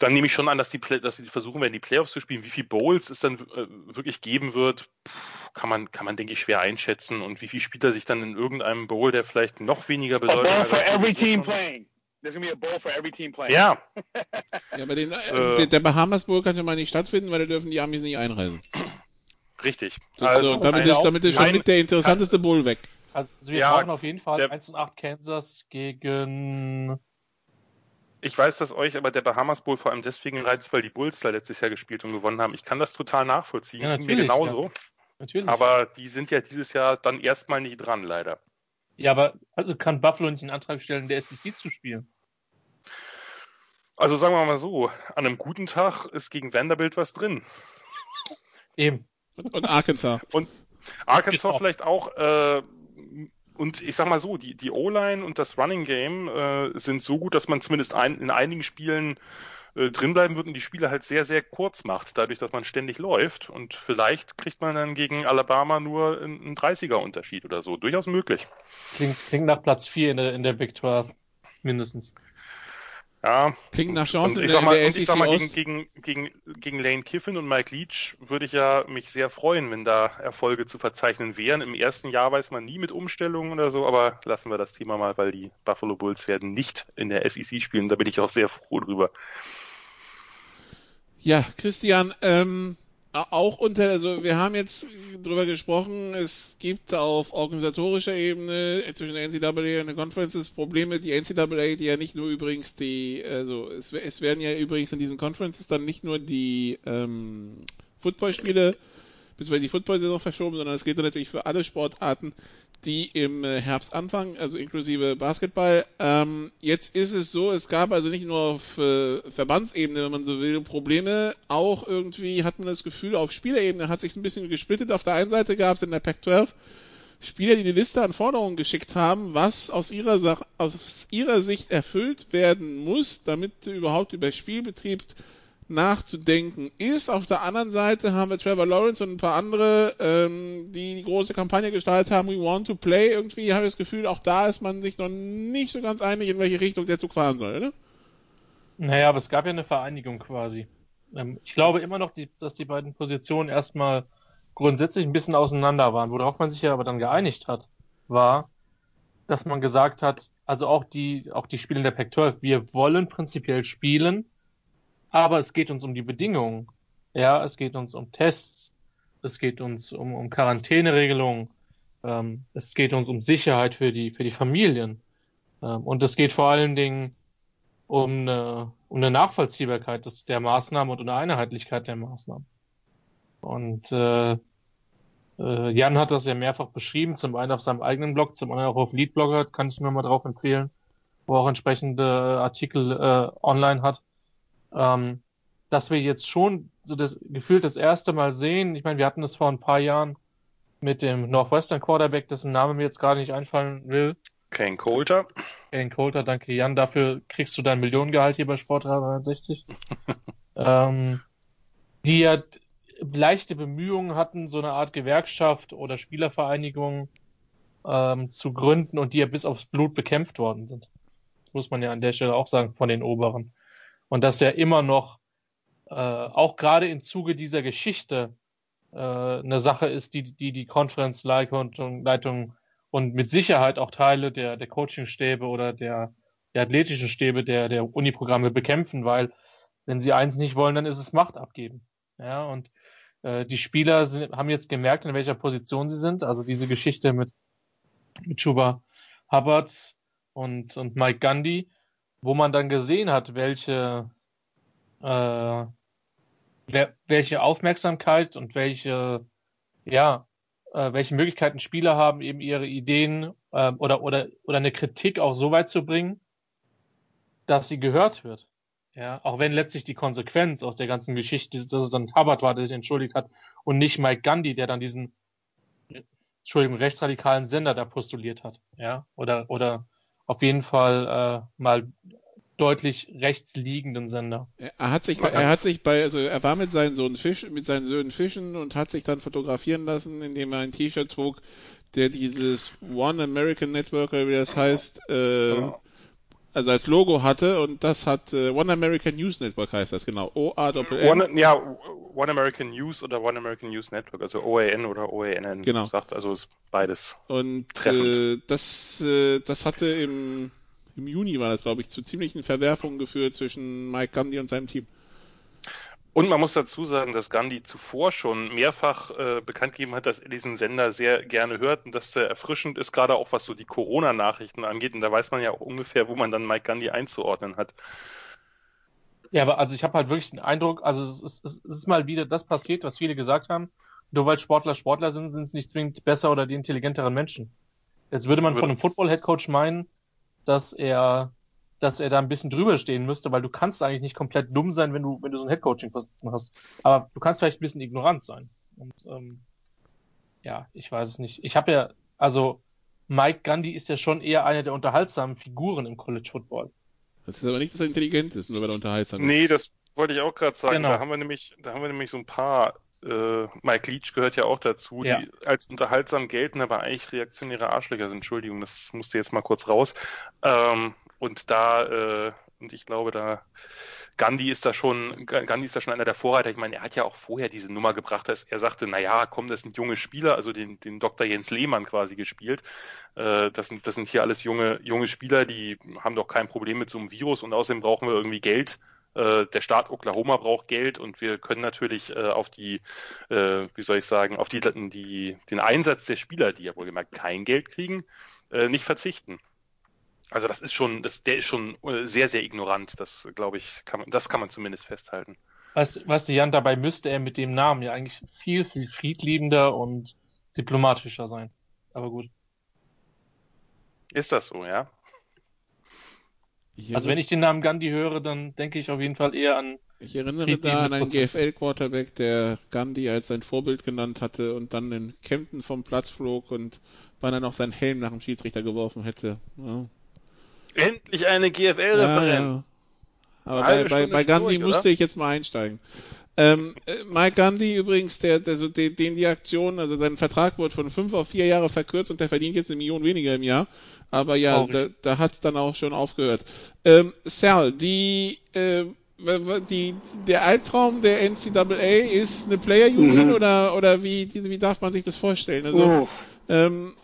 Dann nehme ich schon an, dass die, dass sie versuchen werden, die Playoffs zu spielen. Wie viele Bowls es dann äh, wirklich geben wird, kann man, kann man, denke ich, schwer einschätzen. Und wie viel Spieler sich dann in irgendeinem Bowl, der vielleicht noch weniger bedeutet. A bowl for every team playing. There's gonna be a bowl for every team playing. Ja. ja, aber den, äh, der Bahamas Bowl kann ja mal nicht stattfinden, weil da dürfen die Amis nicht einreisen. Richtig. Also, also damit, ist, damit ist schon mit der interessanteste Bowl weg. Also wir ja, brauchen auf jeden Fall der, 1 und 8 Kansas gegen. Ich weiß, dass euch aber der Bahamas Bowl vor allem deswegen reizt, weil die Bulls da letztes Jahr gespielt und gewonnen haben. Ich kann das total nachvollziehen. Ja, mir genauso. Ja. Natürlich. Aber die sind ja dieses Jahr dann erstmal nicht dran, leider. Ja, aber also kann Buffalo nicht einen Antrag stellen, der SEC zu spielen? Also sagen wir mal so, an einem guten Tag ist gegen Vanderbilt was drin. Eben. Und Arkansas. Und Arkansas genau. vielleicht auch. Äh, und ich sag mal so, die, die O-Line und das Running Game äh, sind so gut, dass man zumindest ein, in einigen Spielen äh, drinbleiben wird und die Spiele halt sehr, sehr kurz macht, dadurch, dass man ständig läuft. Und vielleicht kriegt man dann gegen Alabama nur einen 30er-Unterschied oder so. Durchaus möglich. Klingt, klingt nach Platz 4 in der, in der Big 12, mindestens. Ja. Klingt nach Chancen ich sag mal, ich sag mal gegen, gegen, gegen, gegen Lane Kiffin und Mike Leach würde ich ja mich sehr freuen, wenn da Erfolge zu verzeichnen wären. Im ersten Jahr weiß man nie mit Umstellungen oder so, aber lassen wir das Thema mal, weil die Buffalo Bulls werden nicht in der SEC spielen. Da bin ich auch sehr froh drüber. Ja, Christian, ähm, auch unter, also wir haben jetzt drüber gesprochen, es gibt auf organisatorischer Ebene zwischen der NCAA und der Conferences Probleme. Die NCAA, die ja nicht nur übrigens die, also es, es werden ja übrigens in diesen Conferences dann nicht nur die ähm, Footballspiele beziehungsweise die Football-Saison verschoben, sondern es gilt dann natürlich für alle Sportarten, die im äh, Herbst anfangen, also inklusive Basketball. Ähm, jetzt ist es so, es gab also nicht nur auf äh, Verbandsebene, wenn man so will, Probleme, auch irgendwie hat man das Gefühl, auf Spielerebene hat sich ein bisschen gesplittet. Auf der einen Seite gab es in der Pac-12 Spieler, die die Liste an Forderungen geschickt haben, was aus ihrer, Sach aus ihrer Sicht erfüllt werden muss, damit überhaupt über Spielbetrieb nachzudenken ist. Auf der anderen Seite haben wir Trevor Lawrence und ein paar andere, ähm, die die große Kampagne gestartet haben, We Want to Play. Irgendwie habe ich das Gefühl, auch da ist man sich noch nicht so ganz einig, in welche Richtung der Zug fahren soll, oder? Naja, aber es gab ja eine Vereinigung quasi. Ähm, ich glaube immer noch, dass die beiden Positionen erstmal grundsätzlich ein bisschen auseinander waren. Worauf man sich ja aber dann geeinigt hat, war, dass man gesagt hat, also auch die, auch die Spiele in der Pac-12, wir wollen prinzipiell spielen, aber es geht uns um die Bedingungen. Ja, es geht uns um Tests, es geht uns um, um Quarantäneregelungen, ähm, es geht uns um Sicherheit für die, für die Familien. Ähm, und es geht vor allen Dingen um eine, um eine Nachvollziehbarkeit des, der Maßnahmen und eine Einheitlichkeit der Maßnahmen. Und äh, äh, Jan hat das ja mehrfach beschrieben, zum einen auf seinem eigenen Blog, zum anderen auch auf Leadblogger, kann ich nur mal drauf empfehlen, wo er auch entsprechende Artikel äh, online hat ähm, dass wir jetzt schon so das Gefühl das erste Mal sehen. Ich meine, wir hatten das vor ein paar Jahren mit dem Northwestern Quarterback, dessen Name mir jetzt gerade nicht einfallen will. Kane Coulter. Kane Coulter, danke Jan. Dafür kriegst du dein Millionengehalt hier bei Sport 360. ähm, die ja leichte Bemühungen hatten, so eine Art Gewerkschaft oder Spielervereinigung ähm, zu gründen und die ja bis aufs Blut bekämpft worden sind. Das muss man ja an der Stelle auch sagen von den Oberen. Und dass er immer noch, äh, auch gerade im Zuge dieser Geschichte, äh, eine Sache ist, die die, die Conference-Leitung Leitung und mit Sicherheit auch Teile der, der Coaching-Stäbe oder der, der athletischen Stäbe der, der Uni-Programme bekämpfen, weil wenn sie eins nicht wollen, dann ist es Macht abgeben. Ja, und äh, die Spieler sind, haben jetzt gemerkt, in welcher Position sie sind. Also diese Geschichte mit, mit Chuba Hubbard und, und Mike Gandhi, wo man dann gesehen hat, welche, äh, welche Aufmerksamkeit und welche, ja, äh, welche Möglichkeiten Spieler haben, eben ihre Ideen äh, oder, oder, oder eine Kritik auch so weit zu bringen, dass sie gehört wird. Ja, auch wenn letztlich die Konsequenz aus der ganzen Geschichte, dass es dann Hubbard war, der sich entschuldigt hat und nicht Mike Gandhi, der dann diesen, Entschuldigung, rechtsradikalen Sender da postuliert hat. Ja, oder, oder auf jeden Fall äh, mal deutlich rechts liegenden Sender. Er hat sich, er hat sich bei, also er war mit seinen Sohn Fisch, mit seinen Söhnen fischen und hat sich dann fotografieren lassen, indem er ein T-Shirt trug, der dieses One American Network, wie das heißt, äh, also als Logo hatte und das hat äh, One American News Network heißt das genau. O A N. One, ja, One American News oder One American News Network, also OAN oder OANN Genau. sagt, also ist beides. Und äh, das, äh, das hatte im, im Juni war das, glaube ich, zu ziemlichen Verwerfungen geführt zwischen Mike Gandhi und seinem Team. Und man muss dazu sagen, dass Gandhi zuvor schon mehrfach äh, bekannt gegeben hat, dass er diesen Sender sehr gerne hört und dass er erfrischend ist, gerade auch was so die Corona-Nachrichten angeht. Und da weiß man ja auch ungefähr, wo man dann Mike Gandhi einzuordnen hat. Ja, aber also ich habe halt wirklich den Eindruck, also es ist, es ist mal wieder das passiert, was viele gesagt haben. Nur weil Sportler Sportler sind, sind es nicht zwingend besser oder die intelligenteren Menschen. Jetzt würde man von einem Football-Headcoach meinen, dass er, dass er da ein bisschen drüber stehen müsste, weil du kannst eigentlich nicht komplett dumm sein, wenn du, wenn du so ein Headcoaching hast. Aber du kannst vielleicht ein bisschen ignorant sein. Und ähm, ja, ich weiß es nicht. Ich habe ja, also Mike Gandhi ist ja schon eher eine der unterhaltsamen Figuren im College Football. Das ist aber nicht, dass er intelligent ist, nur weil er unterhaltsam ist. Nee, das wollte ich auch gerade sagen. Genau. Da haben wir nämlich, da haben wir nämlich so ein paar, äh, Mike Leach gehört ja auch dazu, Ja. die als unterhaltsam gelten, aber eigentlich reaktionäre Arschlöcher sind. Entschuldigung, das musste jetzt mal kurz raus. Ähm, und da, äh, und ich glaube, da Gandhi ist da schon, Gandhi ist da schon einer der Vorreiter. Ich meine, er hat ja auch vorher diese Nummer gebracht, dass er sagte, na ja, komm, das sind junge Spieler, also den, den Dr. Jens Lehmann quasi gespielt. Äh, das sind, das sind hier alles junge, junge Spieler, die haben doch kein Problem mit so einem Virus und außerdem brauchen wir irgendwie Geld. Äh, der Staat Oklahoma braucht Geld und wir können natürlich äh, auf die, äh, wie soll ich sagen, auf die, die, den Einsatz der Spieler, die ja wohlgemerkt kein Geld kriegen, nicht verzichten. Also das ist schon, das, der ist schon äh, sehr, sehr ignorant. Das glaube ich, kann man, das kann man zumindest festhalten. Weißt, weißt du, Jan, dabei müsste er mit dem Namen ja eigentlich viel, viel friedliebender und diplomatischer sein. Aber gut. Ist das so, ja? Ich, Also wenn ich den Namen Gandhi höre, dann denke ich auf jeden Fall eher an ich erinnere da an einen. GFL-Quarterback, der Gandhi als sein Vorbild genannt hatte und dann in Kempten vom Platz flog und beinahe noch seinen Helm nach dem Schiedsrichter geworfen hätte. Ja. Endlich eine GFL-Referenz. Aber bei, bei, bei Gandhi durch, musste oder? ich jetzt mal einsteigen. Ähm, äh, Mike Gandhi übrigens, der, der so den, den die Aktion, also sein Vertrag wurde von fünf auf vier Jahre verkürzt und der verdient jetzt eine Million weniger im Jahr. Aber ja, Traurig. da, da hat es dann auch schon aufgehört. Ähm, Sal, die, äh, die, der Albtraum der NCAA ist eine Player Union Mhm. oder, oder wie, wie darf man sich das vorstellen? Also, Uff. ähm,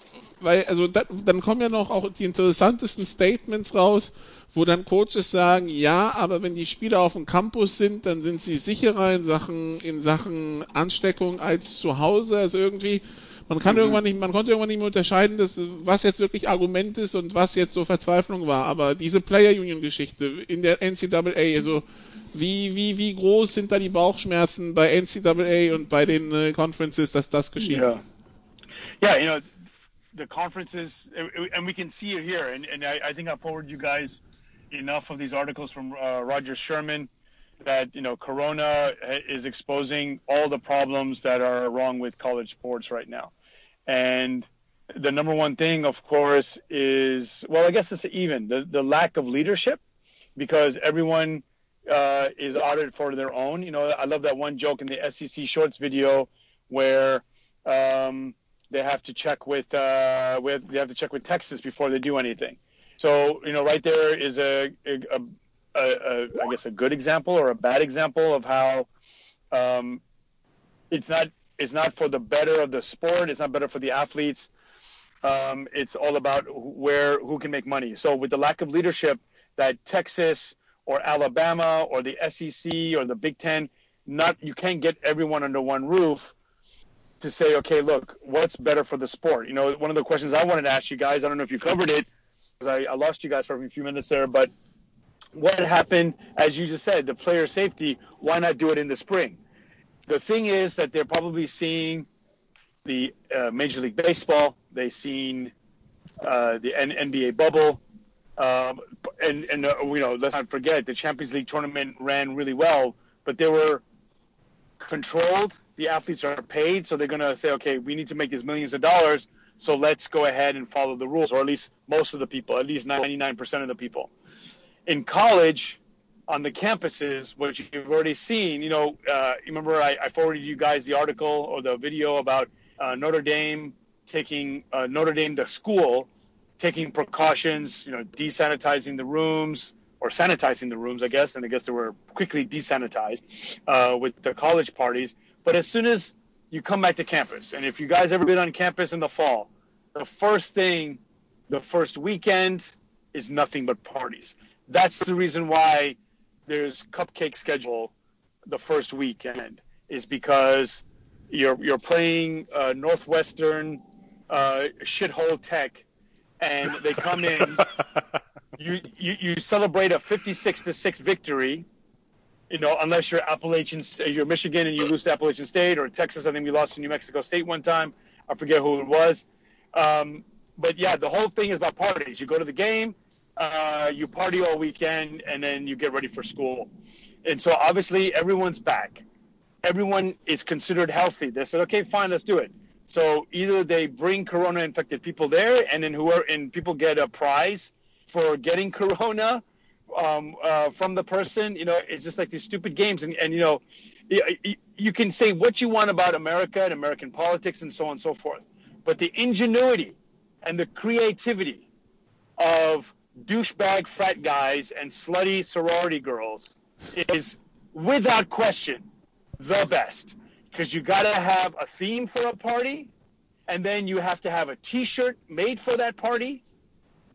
weil, also da, dann kommen ja noch auch die interessantesten Statements raus, wo dann Coaches sagen, ja, aber wenn die Spieler auf dem Campus sind, dann sind sie sicherer in Sachen, in Sachen Ansteckung als zu Hause. Also irgendwie, man kann irgendwann nicht, man konnte irgendwann nicht mehr unterscheiden, dass, was jetzt wirklich Argument ist und was jetzt so Verzweiflung war. Aber diese Player Union Geschichte in der NCAA, also wie, wie, wie groß sind da die Bauchschmerzen bei NCAA und bei den äh, Conferences, dass das geschieht? Yeah. Yeah, you know, the conferences, and we can see it here. And, and I, I think I forwarded you guys enough of these articles from uh, Roger Sherman that, you know, Corona is exposing all the problems that are wrong with college sports right now. And the number one thing, of course, is, well, I guess it's even the, the lack of leadership because everyone uh, is audited for their own. You know, I love that one joke in the SEC Shorts video where um, they have to check with uh, with they have to check with Texas before they do anything. So you know, right there is a, a, a, a I guess a good example or a bad example of how um, it's not it's not for the better of the sport. It's not better for the athletes. Um, it's all about where who can make money. So with the lack of leadership that Texas or Alabama or the SEC or the Big Ten, not you can't get everyone under one roof to say, okay, look, what's better for the sport? You know, one of the questions I wanted to ask you guys, I don't know if you covered it, because I, I lost you guys for a few minutes there, but what happened, as you just said, the player safety, why not do it in the spring? The thing is that they're probably seeing the uh, Major League Baseball, they've seen uh, the N- NBA bubble, um, and, and uh, you know, let's not forget the Champions League tournament ran really well, but they were controlled. The athletes are paid, so they're going to say, okay, we need to make these millions of dollars, so let's go ahead and follow the rules, or at least most of the people, at least 99% of the people. In college, on the campuses, what you've already seen, you know, uh, remember I, I forwarded you guys the article or the video about uh, Notre Dame taking uh, Notre Dame, the school, taking precautions, you know, desanitizing the rooms or sanitizing the rooms, I guess, and I guess they were quickly desanitized uh, with the college parties. But as soon as you come back to campus, and if you guys ever been on campus in the fall, the first thing, the first weekend is nothing but parties. That's the reason why there's cupcake schedule the first weekend is because you're you're playing uh, Northwestern uh, shithole Tech, and they come in. you, you you celebrate a 56 to six victory. You know, unless you're Appalachian, you're Michigan and you lose to Appalachian State, or Texas. I think we lost to New Mexico State one time. I forget who it was. Um, but yeah, the whole thing is about parties. You go to the game, uh, you party all weekend, and then you get ready for school. And so obviously everyone's back. Everyone is considered healthy. They said, okay, fine, let's do it. So either they bring corona infected people there, and then whoever and people get a prize for getting corona um, uh, from the person. You know, it's just like these stupid games, and, and you know, you, you can say what you want about America and American politics and so on and so forth, but the ingenuity and the creativity of douchebag frat guys and slutty sorority girls is without question the best. Because you got to have a theme for a party and then you have to have a t-shirt made for that party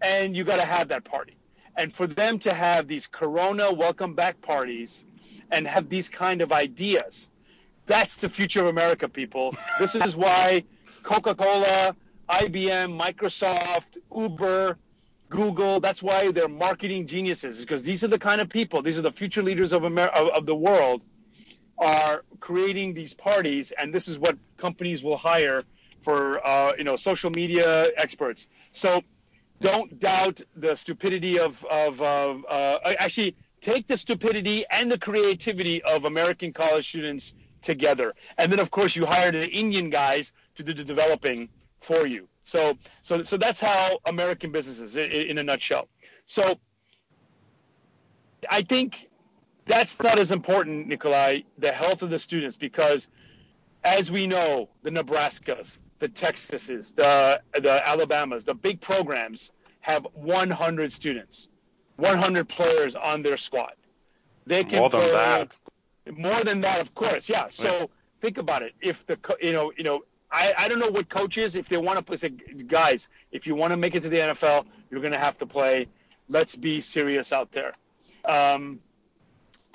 and you got to have that party and for them to have these corona welcome back parties and have these kind of ideas that's the future of america people this is why coca-cola ibm microsoft uber Google. That's why they're marketing geniuses because these are the kind of people. These are the future leaders of America of, of the world are creating these parties, and this is what companies will hire for uh, you know social media experts. So don't doubt the stupidity of of uh, uh, actually take the stupidity and the creativity of American college students together, and then of course you hire the Indian guys to do the developing for you. So, so, so that's how American business is in, in a nutshell. So, I think that's not as important, Nikolai, the health of the students, because as we know, the Nebraskas, the Texases, the the Alabamas, the big programs have 100 students, 100 players on their squad. They can more than play, that. More than that, of course, yeah. So yeah. think about it. If the you know you know I, I don't know what coaches if they want to play. Guys, if you want to make it to the NFL, you're going to have to play. Let's be serious out there. Um,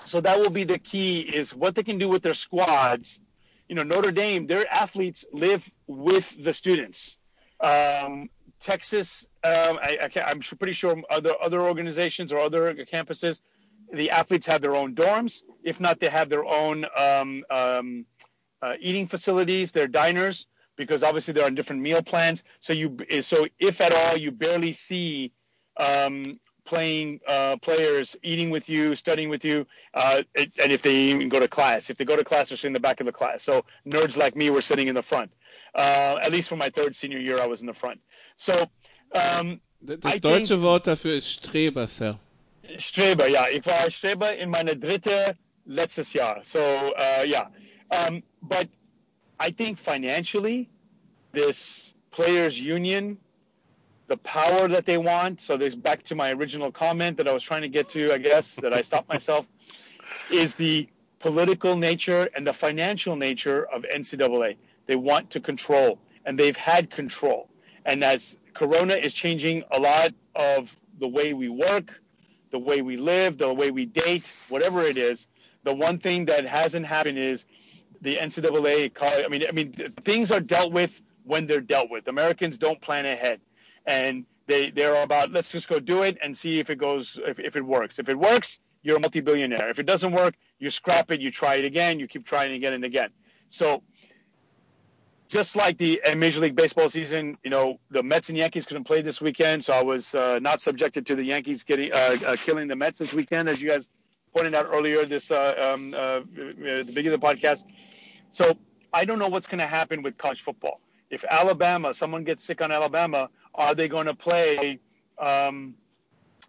so that will be the key: is what they can do with their squads. You know, Notre Dame, their athletes live with the students. Um, Texas, um, I, am pretty sure other other organizations or other campuses, the athletes have their own dorms. If not, they have their own um, um, uh, eating facilities, their diners, because obviously they're on different meal plans. So you, so if at all, you barely see um, playing uh, players eating with you, studying with you, uh, and if they even go to class. If they go to class, they're sitting in the back of the class. So nerds like me were sitting in the front. Uh, at least for my third senior year, I was in the front. So um, das I deutsche think, Wort dafür ist Streber, Sir. Streber, ja. Ich war Streber in meiner dritte letztes Jahr. So, uh, ja. Um, but I think financially, this players union, the power that they want. So there's back to my original comment that I was trying to get to, I guess, that I stopped myself, is the political nature and the financial nature of NCAA. They want to control, and they've had control. And as Corona is changing a lot of the way we work, the way we live, the way we date, whatever it is, the one thing that hasn't happened is the NCAA. I mean, I mean, things are dealt with when they're dealt with. Americans don't plan ahead, and they they're about let's just go do it and see if it goes if, if it works. If it works, you're a multi-billionaire. If it doesn't work, you scrap it, you try it again, you keep trying again and again. So just like the Major League Baseball season, you know, the Mets and Yankees couldn't play this weekend, so I was uh, not subjected to the Yankees getting uh, uh, killing the Mets this weekend, as you guys pointed out earlier this uh, um, uh, the beginning of the podcast. So I don't know what's going to happen with college football. If Alabama, someone gets sick on Alabama, are they going to play? Um,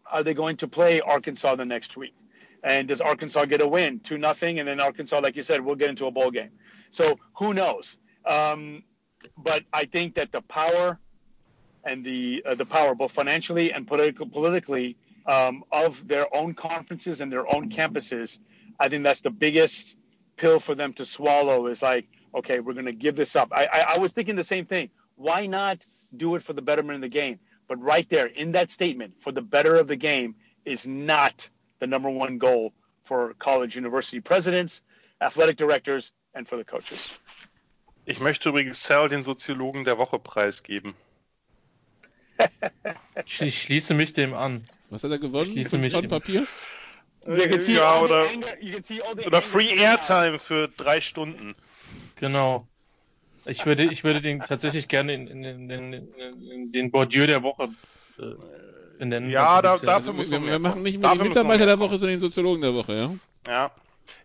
are they going to play Arkansas the next week? And does Arkansas get a win, two nothing, and then Arkansas, like you said, will get into a bowl game. So who knows? Um, but I think that the power and the uh, the power, both financially and political, politically, um, of their own conferences and their own campuses. I think that's the biggest pill for them to swallow. Is like, okay, we're going to give this up. I, I, I was thinking the same thing. Why not do it for the betterment of the game? But right there in that statement, for the better of the game, is not the number one goal for college university presidents, athletic directors, and for the coaches. Ich möchte übrigens Sal den Soziologen der Woche preisgeben. Ich schließe mich dem an. Was hat er gewonnen? Schließe Fünf mich Tonnen dem- Papier? Ja, oder, anger- oder Free. Airtime für drei Stunden. Genau. Ich würde, ich würde den tatsächlich gerne in, in, in, in, in den Bourdieu der Woche äh, benennen. Ja, da, offiziell. dafür Also, muss wir, wir machen nicht mehr noch Mitarbeiter mehr der Woche, sondern den Soziologen der Woche, ja? Ja.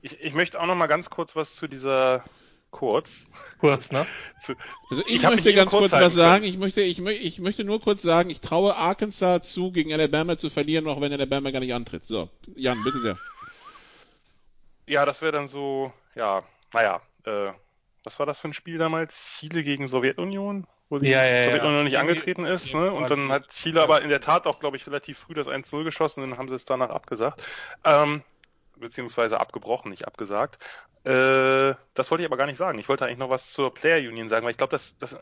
Ich, ich möchte auch noch mal ganz kurz was zu dieser kurz. kurz, ne? Zu, Also ich, Ich möchte ganz kurz kurz was sagen. Ich möchte, ich, mö- ich möchte nur kurz sagen, ich traue Arkansas zu, gegen Alabama zu verlieren, auch wenn Alabama gar nicht antritt. So, Jan, bitte sehr. ja, das wäre dann so, ja, naja, äh, was war das für ein Spiel damals? Chile gegen Sowjetunion? Wo die Ja, ja, ja. Sowjetunion noch nicht angetreten ist, ja, ne? Und dann hat Chile aber in der Tat auch, glaube ich, relativ früh das 1-0 geschossen und dann haben sie es danach abgesagt. Ähm, beziehungsweise abgebrochen, nicht abgesagt. Äh, das wollte ich aber gar nicht sagen. Ich wollte eigentlich noch was zur Player Union sagen, weil ich glaube, das, das,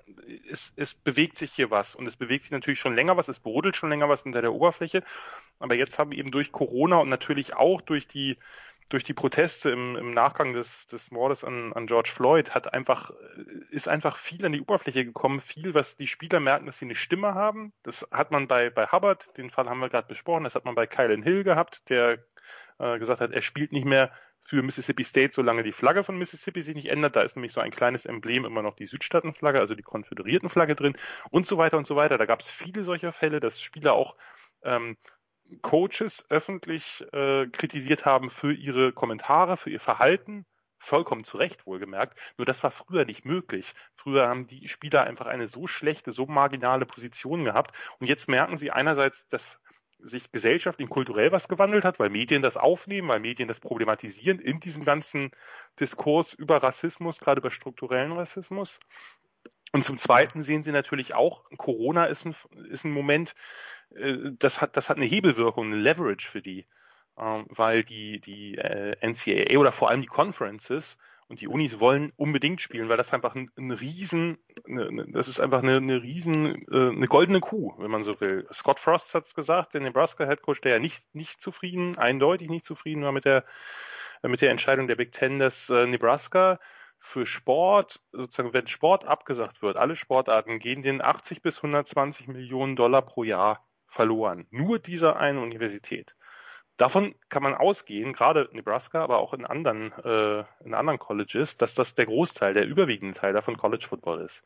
es, es bewegt sich hier was und es bewegt sich natürlich schon länger was, es brodelt schon länger was unter der Oberfläche. Aber jetzt haben wir eben durch Corona und natürlich auch durch die durch die Proteste im, im Nachgang des, des Mordes an, an George Floyd hat einfach, ist einfach viel an die Oberfläche gekommen, viel, was die Spieler merken, dass sie eine Stimme haben. Das hat man bei, bei Hubbard, den Fall haben wir gerade besprochen, das hat man bei Kylan Hill gehabt, der äh, gesagt hat, er spielt nicht mehr für Mississippi State, solange die Flagge von Mississippi sich nicht ändert. Da ist nämlich so ein kleines Emblem immer noch die Südstaatenflagge, also die Konföderiertenflagge drin und so weiter und so weiter. Da gab es viele solcher Fälle, dass Spieler auch ähm, Coaches öffentlich äh, kritisiert haben für ihre Kommentare, für ihr Verhalten. Vollkommen zu Recht wohlgemerkt. Nur das war früher nicht möglich. Früher haben die Spieler einfach eine so schlechte, so marginale Position gehabt. Und jetzt merken sie einerseits, dass sich gesellschaftlich und kulturell was gewandelt hat, weil Medien das aufnehmen, weil Medien das problematisieren in diesem ganzen Diskurs über Rassismus, gerade über strukturellen Rassismus. Und zum Zweiten sehen Sie natürlich auch, Corona ist ein, ist ein Moment, äh, das hat, das hat eine Hebelwirkung, eine Leverage für die, ähm, weil die, die äh, NCAA oder vor allem die Conferences und die Unis wollen unbedingt spielen, weil das einfach ein, ein riesen, eine, das ist einfach eine, eine riesen, äh, eine goldene Kuh, wenn man so will. Scott Frost hat es gesagt, der Nebraska Head Coach, der ja nicht, nicht zufrieden, eindeutig nicht zufrieden war mit der, mit der Entscheidung der Big Ten, dass äh, Nebraska für Sport, sozusagen, wenn Sport abgesagt wird, alle Sportarten gehen den 80 bis 120 Millionen Dollar pro Jahr verloren. Nur dieser eine Universität. Davon kann man ausgehen, gerade in Nebraska, aber auch in anderen, äh, in anderen Colleges, dass das der Großteil, der überwiegende Teil davon College Football ist.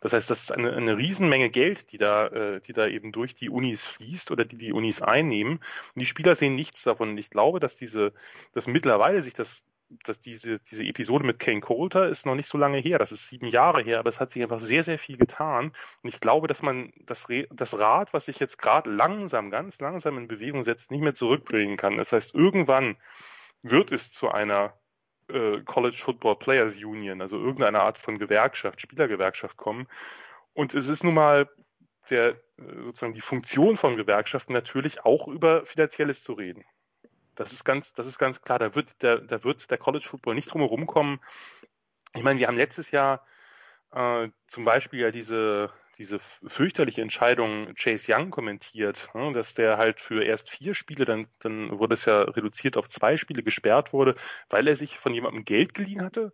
Das heißt, das ist eine, eine Riesenmenge Geld, die da, äh, die da eben durch die Unis fließt oder die die Unis einnehmen. Und die Spieler sehen nichts davon. Und ich glaube, dass diese, dass mittlerweile sich das dass diese, diese Episode mit Kane Coulter ist noch nicht so lange her, das ist sieben Jahre her, aber es hat sich einfach sehr, sehr viel getan. Und ich glaube, dass man das, Re das Rad, was sich jetzt gerade langsam, ganz langsam in Bewegung setzt, nicht mehr zurückdrehen kann. Das heißt, irgendwann wird es zu einer äh, College Football Players Union, also irgendeiner Art von Gewerkschaft, Spielergewerkschaft kommen. Und es ist nun mal der, sozusagen die Funktion von Gewerkschaften natürlich auch über Finanzielles zu reden. Das ist ganz, das ist ganz klar. Da wird der, da wird der College Football nicht drum herum kommen. Ich meine, wir haben letztes Jahr äh, zum Beispiel ja diese, diese fürchterliche Entscheidung Chase Young kommentiert, ne, dass der halt für erst vier Spiele, dann, dann wurde es ja reduziert auf zwei Spiele gesperrt wurde, weil er sich von jemandem Geld geliehen hatte,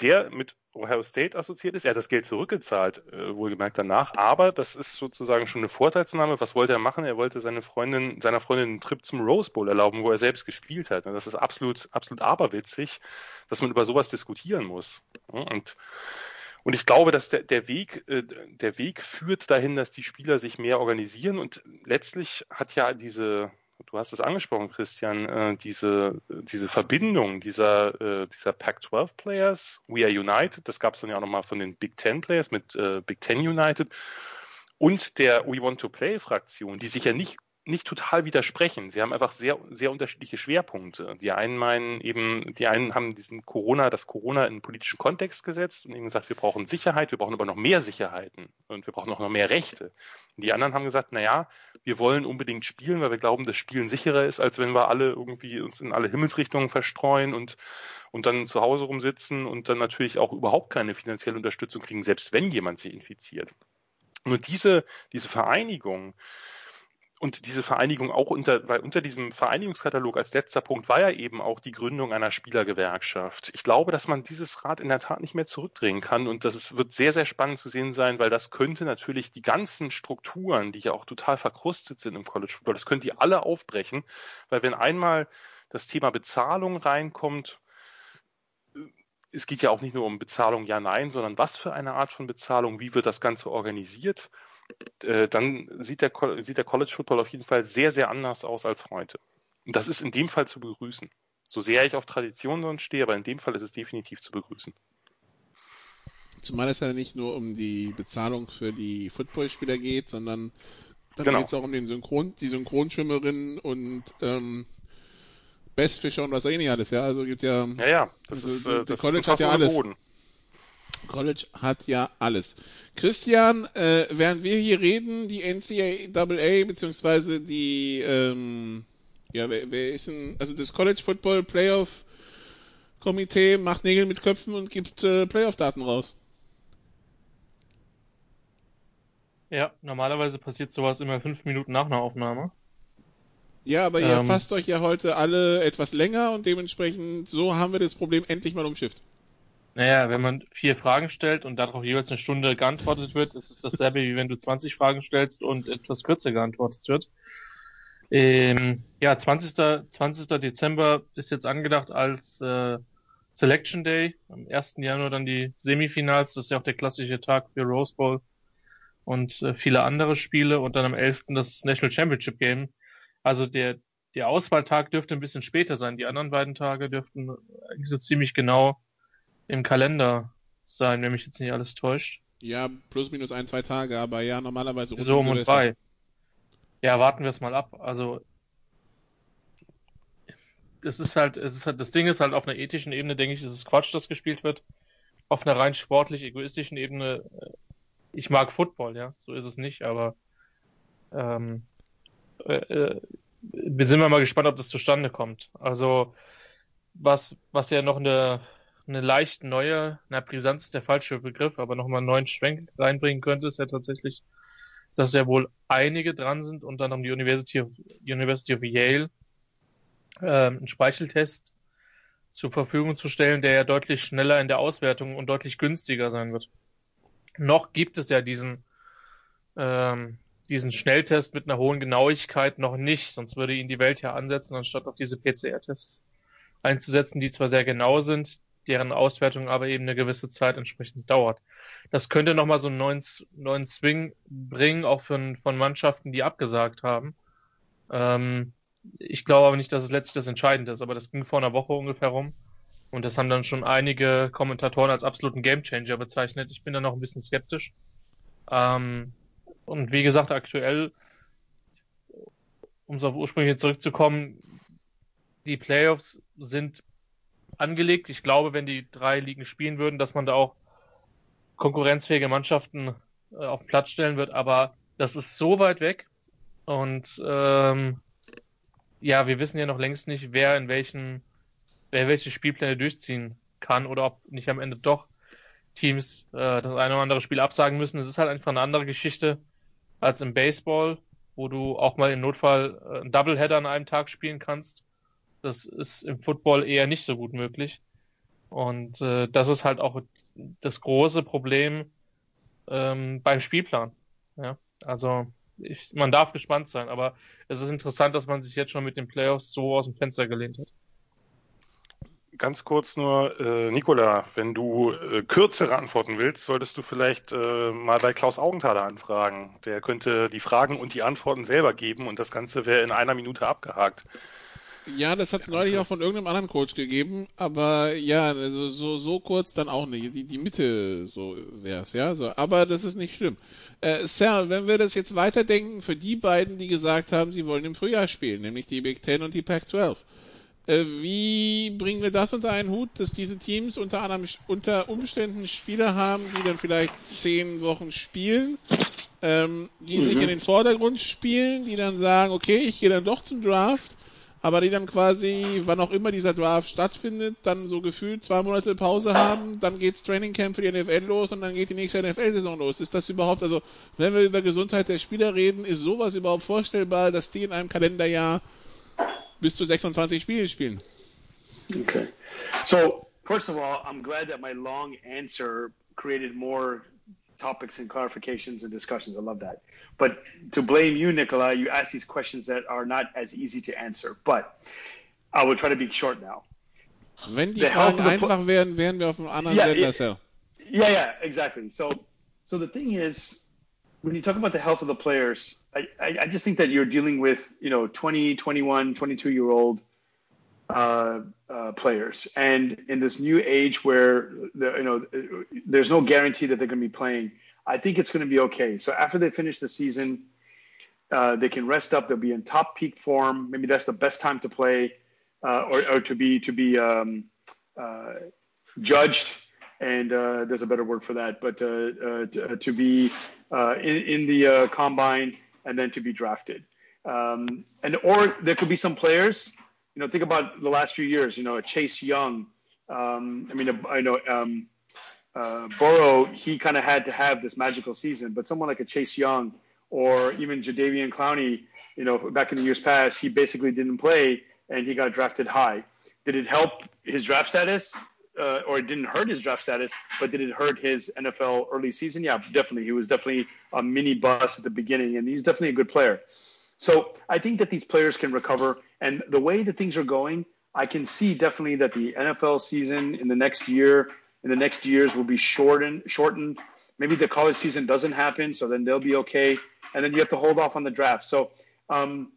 der mit Ohio State assoziiert ist. Er hat das Geld zurückgezahlt, äh, wohlgemerkt danach, aber das ist sozusagen schon eine Vorteilsnahme. Was wollte er machen? Er wollte seine Freundin, seiner Freundin einen Trip zum Rose Bowl erlauben, wo er selbst gespielt hat. Und das ist absolut, absolut aberwitzig, dass man über sowas diskutieren muss. Und und ich glaube, dass der, der Weg, äh, der Weg führt dahin, dass die Spieler sich mehr organisieren. Und letztlich hat ja diese, du hast es angesprochen, Christian, äh, diese, diese Verbindung dieser, äh, dieser Pac-12 Players, We Are United, das gab es dann ja auch nochmal von den Big Ten Players mit äh, Big Ten United und der We Want to Play Fraktion, die sich ja nicht nicht total widersprechen. Sie haben einfach sehr, sehr unterschiedliche Schwerpunkte. Die einen meinen eben, die einen haben diesen Corona, das Corona in einen politischen Kontext gesetzt und eben gesagt, wir brauchen Sicherheit, wir brauchen aber noch mehr Sicherheiten und wir brauchen auch noch mehr Rechte. Die anderen haben gesagt, na ja, wir wollen unbedingt spielen, weil wir glauben, dass Spielen sicherer ist, als wenn wir alle irgendwie uns in alle Himmelsrichtungen verstreuen und, und dann zu Hause rumsitzen und dann natürlich auch überhaupt keine finanzielle Unterstützung kriegen, selbst wenn jemand sich infiziert. Nur diese, diese Vereinigung, und diese Vereinigung auch unter, weil unter diesem Vereinigungskatalog als letzter Punkt war ja eben auch die Gründung einer Spielergewerkschaft. Ich glaube, dass man dieses Rad in der Tat nicht mehr zurückdrehen kann. Und das wird sehr, sehr spannend zu sehen sein, weil das könnte natürlich die ganzen Strukturen, die ja auch total verkrustet sind im College Football, das könnte die alle aufbrechen, weil wenn einmal das Thema Bezahlung reinkommt, es geht ja auch nicht nur um Bezahlung ja, nein, sondern was für eine Art von Bezahlung, wie wird das Ganze organisiert äh, dann sieht der, sieht der College Football auf jeden Fall sehr, sehr anders aus als heute. Und das ist in dem Fall zu begrüßen. So sehr ich auf Tradition sonst stehe, aber in dem Fall ist es definitiv zu begrüßen. Zumal es ja nicht nur um die Bezahlung für die Footballspieler geht, sondern dann Genau. geht es auch um den Synchron, die Synchronschwimmerinnen und ähm, Bestfischer und was nicht alles, ja. Also gibt ja, Ja, ja, das Also, ist, äh, das College ist hat ja alles. Boden. College hat ja alles. Christian, äh, während wir hier reden, die NCAA beziehungsweise die, ähm, ja, wer, wer ist denn, also das College Football Playoff Komitee macht Nägel mit Köpfen und gibt äh, Playoff-Daten raus. Ja, normalerweise passiert sowas immer fünf Minuten nach einer Aufnahme. Ja, aber ihr Ähm. fasst euch ja heute alle etwas länger und dementsprechend so haben wir das Problem endlich mal umschifft. Naja, wenn man vier Fragen stellt und darauf jeweils eine Stunde geantwortet wird, ist es dasselbe, wie wenn du 20 Fragen stellst und etwas kürzer geantwortet wird. Ähm, ja, 20. 20. Dezember ist jetzt angedacht als äh, Selection Day. Am 1. Januar dann die Semifinals. Das ist ja auch der klassische Tag für Rose Bowl und äh, viele andere Spiele. Und dann am 11. das National Championship Game. Also der, der Auswahltag dürfte ein bisschen später sein. Die anderen beiden Tage dürften eigentlich so ziemlich genau im Kalender sein, wenn mich jetzt nicht alles täuscht. Ja, plus minus ein, zwei Tage, aber ja, normalerweise rund So um und bei. Ja, warten wir es mal ab. Also, das ist halt, es ist halt, das Ding ist halt auf einer ethischen Ebene, denke ich, ist es Quatsch, das gespielt wird. Auf einer rein sportlich egoistischen Ebene, äh, ich mag Football, ja, so ist es nicht, aber ähm, äh, äh, wir sind wir mal gespannt, ob das zustande kommt. Also, was, was ja noch eine, eine leicht neue, na, Brisanz ist der falsche Begriff, aber nochmal einen neuen Schwenk reinbringen könnte, ist ja tatsächlich, dass ja wohl einige dran sind, unter anderem die University of, University of Yale, ähm, einen Speicheltest zur Verfügung zu stellen, der ja deutlich schneller in der Auswertung und deutlich günstiger sein wird. Noch gibt es ja diesen, ähm, diesen Schnelltest mit einer hohen Genauigkeit noch nicht, sonst würde ihn die Welt ja ansetzen, anstatt auf diese PCR-Tests einzusetzen, die zwar sehr genau sind, deren Auswertung aber eben eine gewisse Zeit entsprechend dauert. Das könnte nochmal so einen neuen, neuen Swing bringen, auch von, von Mannschaften, die abgesagt haben. Ähm, ich glaube aber nicht, dass es letztlich das Entscheidende ist, aber das ging vor einer Woche ungefähr rum. Und das haben dann schon einige Kommentatoren als absoluten Gamechanger bezeichnet. Ich bin da noch ein bisschen skeptisch. Ähm, und wie gesagt, aktuell, um so auf ursprünglich zurückzukommen, die Playoffs sind angelegt. Ich glaube, wenn die drei Ligen spielen würden, dass man da auch konkurrenzfähige Mannschaften äh, auf den Platz stellen wird. Aber das ist so weit weg. Und ähm, ja, wir wissen ja noch längst nicht, wer in welchen, wer welche Spielpläne durchziehen kann oder ob nicht am Ende doch Teams äh, das eine oder andere Spiel absagen müssen. Es ist halt einfach eine andere Geschichte als im Baseball, wo du auch mal im Notfall äh, einen Doubleheader an einem Tag spielen kannst. Das ist im Football eher nicht so gut möglich. Und äh, das ist halt auch das große Problem ähm, beim Spielplan. Ja, also ich, man darf gespannt sein, aber es ist interessant, dass man sich jetzt schon mit den Playoffs so aus dem Fenster gelehnt hat. Ganz kurz nur, äh, Nicola, wenn du äh, kürzere Antworten willst, solltest du vielleicht äh, mal bei Klaus Augenthaler anfragen. Der könnte die Fragen und die Antworten selber geben und das Ganze wäre in einer Minute abgehakt. Ja, das hat es neulich auch von irgendeinem anderen Coach gegeben, aber ja, also so, so kurz dann auch nicht. Die, die Mitte, so wär's, ja. So, aber das ist nicht schlimm. Äh, Sal, wenn wir das jetzt weiterdenken, für die beiden, die gesagt haben, sie wollen im Frühjahr spielen, nämlich die Big Ten und die Pac-12, äh, wie bringen wir das unter einen Hut, dass diese Teams unter anderem unter Umständen Spieler haben, die dann vielleicht zehn Wochen spielen, ähm, die mhm. sich in den Vordergrund spielen, die dann sagen, okay, ich gehe dann doch zum Draft aber die dann quasi, wann auch immer dieser Draft stattfindet, dann so gefühlt zwei Monate Pause haben, dann geht's Training Camp für die NFL los und dann geht die nächste NFL-Saison los. Ist das überhaupt, also wenn wir über Gesundheit der Spieler reden, ist sowas überhaupt vorstellbar, dass die in einem Kalenderjahr bis zu 26 Spiele spielen? Okay. So, first of all, I'm glad that my long answer created more topics and clarifications and discussions. I love that. But to blame you, Nicola, you ask these questions that are not as easy to answer. But I will try to be short now. Wenn die the Fragen einfach wären, wären wir auf einem anderen yeah, Sender, Yeah, yeah, exactly. So, so the thing is, when you talk about the health of the players, I, I, I just think that you're dealing with, you know, 20, 21, 22 year old uh, uh, players. And in this new age where you know there's no guarantee that they're going to be playing, I think it's going to be okay. So after they finish the season, uh, they can rest up. They'll be in top peak form. Maybe that's the best time to play uh, or, or, to be to be um, uh, judged. And uh, there's a better word for that, but to, to, be in, in, the combine and then to be drafted. Um, and or there could be some players you know, think about the last few years. You know, Chase Young. Um, I mean, I know um, uh, Burrow. He kind of had to have this magical season, but someone like a Chase Young or even Jadavian Clowney, you know, back in the years past, he basically didn't play and he got drafted high. Did it help his draft status? Uh, or it didn't hurt his draft status, but did it hurt his NFL early season? Yeah, definitely. He was definitely a mini bust at the beginning, and he's definitely a good player. So I think that these players can recover. And the way that things are going, I can see definitely that the NFL season in the next year, in the next years, will be shortened. Shortened. Maybe the college season doesn't happen, so then they'll be okay. And then you have to hold off on the draft. So um,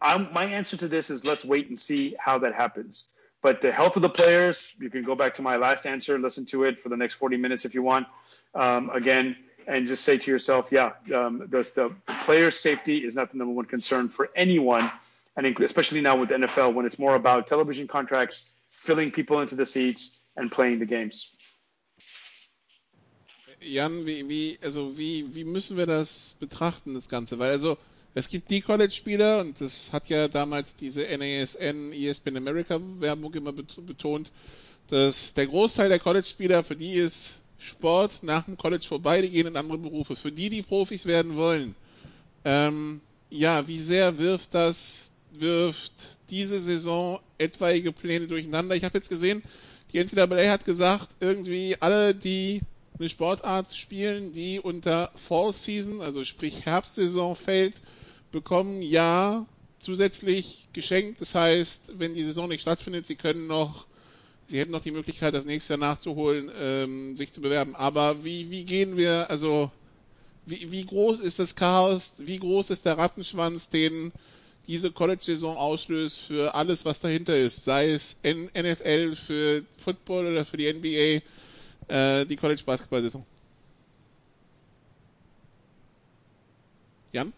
my answer to this is let's wait and see how that happens. But the health of the players, you can go back to my last answer, listen to it for the next 40 minutes if you want. Um, again, and just say to yourself, yeah, um, the, the player's safety is not the number one concern for anyone, and especially now with NFL when it's more about television contracts, filling people into the seats, and playing the games. Jan, wie, wie, also wie, wie müssen wir das betrachten, das Ganze? Weil also es gibt die College-Spieler und das hat ja damals diese NASN ESPN America Werbung immer betont, dass der Großteil der College-Spieler für die ist Sport nach dem College vorbei, die gehen in andere Berufe. Für die, die Profis werden wollen, ähm, ja, wie sehr wirft das, wirft diese Saison etwaige Pläne durcheinander? Ich habe jetzt gesehen, die NCAA hat gesagt, irgendwie alle, die eine Sportart spielen, die unter Fall Season, also sprich Herbstsaison fällt, bekommen ja zusätzlich geschenkt. Das heißt, wenn die Saison nicht stattfindet, sie können noch sie hätten noch die Möglichkeit, das nächste Jahr nachzuholen, ähm, sich zu bewerben. Aber wie, wie gehen wir, also wie, wie groß ist das Chaos, wie groß ist der Rattenschwanz, den diese College-Saison auslöst für alles, was dahinter ist, sei es NFL für Football oder für die NBA, äh, die College-Basketball-Saison. Jan?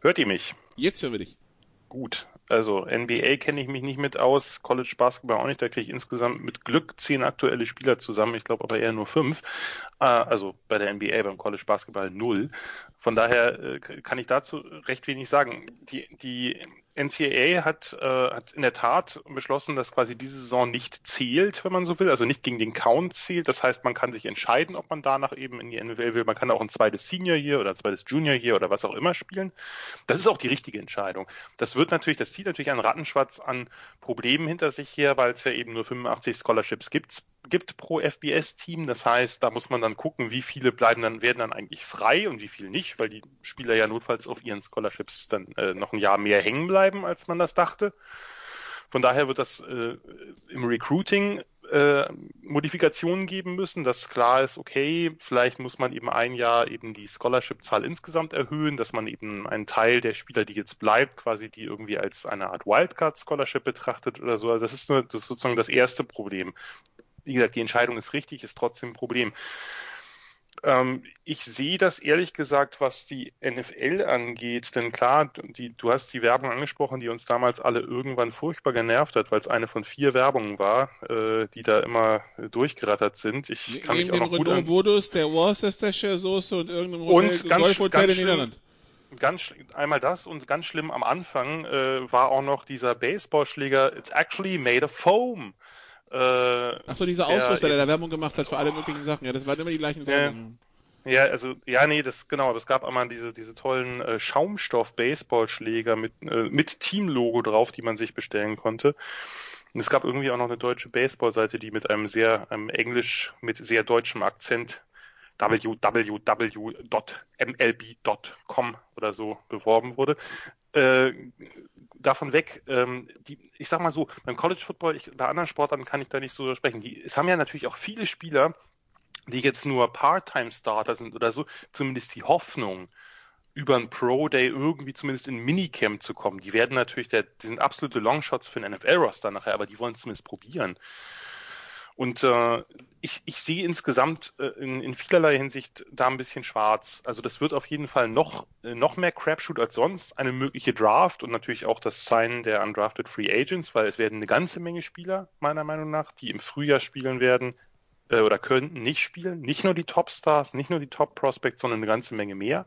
Hört ihr mich? Jetzt hören wir dich gut. Also NBA kenne ich mich nicht mit aus, College Basketball auch nicht. Da kriege ich insgesamt mit Glück zehn aktuelle Spieler zusammen. Ich glaube aber eher nur fünf. Äh, also bei der NBA, beim College Basketball null. Von daher äh, kann ich dazu recht wenig sagen. Die, die NCAA hat, äh, hat in der Tat beschlossen, dass quasi diese Saison nicht zählt, wenn man so will, also nicht gegen den Count zählt. Das heißt, man kann sich entscheiden, ob man danach eben in die NFL will. Man kann auch ein zweites Senior hier oder ein zweites Junior hier oder was auch immer spielen. Das ist auch die richtige Entscheidung. Das wird natürlich, das zieht natürlich einen Rattenschwatz an Problemen hinter sich her, weil es ja eben nur 85 Scholarships gibt gibt pro FBS-Team. Das heißt, da muss man dann gucken, wie viele bleiben dann, werden dann eigentlich frei und wie viele nicht, weil die Spieler ja notfalls auf ihren Scholarships dann äh, noch ein Jahr mehr hängen bleiben, als man das dachte. Von daher wird das äh, im Recruiting äh, Modifikationen geben müssen, dass klar ist, okay, vielleicht muss man eben ein Jahr eben die Scholarship-Zahl insgesamt erhöhen, dass man eben einen Teil der Spieler, die jetzt bleibt, quasi die irgendwie als eine Art Wildcard-Scholarship betrachtet oder so. Also das ist nur das ist sozusagen das erste Problem. Wie gesagt, die Entscheidung ist richtig, ist trotzdem ein Problem. Ähm, ich sehe das ehrlich gesagt, was die NFL angeht, denn klar, die, du hast die Werbung angesprochen, die uns damals alle irgendwann furchtbar genervt hat, weil es eine von vier Werbungen war, äh, die da immer durchgerattert sind. Ich kann Neben mich auch noch gut an Bodus, der Worcestershire-Soße und irgendeinem Hotel, Und ganz- ganz in Niederland. ganz einmal das und ganz schlimm am Anfang äh, war auch noch dieser Baseballschläger, it's actually made of foam. Äh, Ach so, dieser Ausrüster, der da Werbung gemacht hat für alle möglichen Sachen. Ja, das waren immer die gleichen Werbungen. Ja, also, ja, nee, das, genau, aber es gab einmal diese, diese tollen äh, Schaumstoff-Baseballschläger mit, äh, mit Teamlogo drauf, die man sich bestellen konnte. Und es gab irgendwie auch noch eine deutsche Baseballseite, die mit einem sehr, einem Englisch, mit sehr deutschem Akzent www.mlb.com oder so beworben wurde. Äh, davon weg, ähm, die, ich sag mal so, beim College Football, ich, bei anderen Sportarten kann ich da nicht so sprechen. Die, es haben ja natürlich auch viele Spieler, die jetzt nur Part-Time-Starter sind oder so, zumindest die Hoffnung, über einen Pro-Day irgendwie zumindest in Minicamp zu kommen. Die werden natürlich, der, die sind absolute Longshots für den NFL-Roster nachher, aber die wollen es zumindest probieren. Und äh, ich, ich sehe insgesamt äh, in, in vielerlei Hinsicht da ein bisschen schwarz. Also das wird auf jeden Fall noch, äh, noch mehr Crapshoot als sonst, eine mögliche Draft und natürlich auch das Sign der Undrafted Free Agents, weil es werden eine ganze Menge Spieler, meiner Meinung nach, die im Frühjahr spielen werden äh, oder könnten nicht spielen. Nicht nur die Top-Stars, nicht nur die Top-Prospects, sondern eine ganze Menge mehr.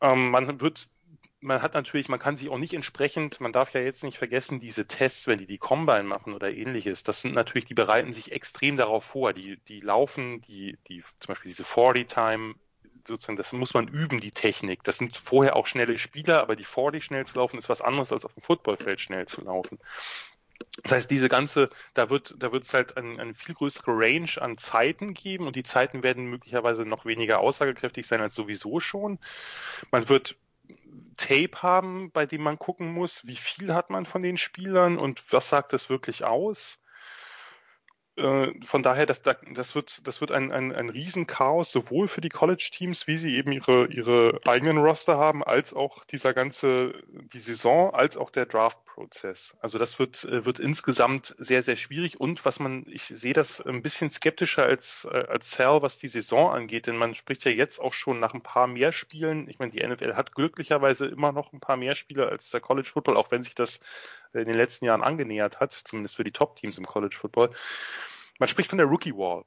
Ähm, man wird man hat natürlich, man kann sich auch nicht entsprechend, man darf ja jetzt nicht vergessen, diese Tests, wenn die die Combine machen oder ähnliches, das sind natürlich, die bereiten sich extrem darauf vor. Die, die laufen, die, die, zum Beispiel diese 40-Time, sozusagen, das muss man üben, die Technik. Das sind vorher auch schnelle Spieler, aber die 40 schnell zu laufen ist was anderes als auf dem Footballfeld schnell zu laufen. Das heißt, diese ganze, da wird, da wird es halt eine, eine viel größere Range an Zeiten geben und die Zeiten werden möglicherweise noch weniger aussagekräftig sein als sowieso schon. Man wird Tape haben, bei dem man gucken muss, wie viel hat man von den Spielern und was sagt das wirklich aus. Äh, Von daher, das, das wird, das wird ein, ein, ein Riesenchaos, sowohl für die College-Teams, wie sie eben ihre, ihre eigenen Roster haben, als auch dieser ganze, die Saison, als auch der Draft-Prozess. Also das wird, äh, wird insgesamt sehr, sehr schwierig und was man, ich sehe das ein bisschen skeptischer als, äh, als Sal, was die Saison angeht, denn man spricht ja jetzt auch schon nach ein paar mehr Spielen. Ich meine, die NFL hat glücklicherweise immer noch ein paar mehr Spieler als der College Football, auch wenn sich das in den letzten Jahren angenähert hat, zumindest für die Top-Teams im College Football. Man spricht von der Rookie Wall.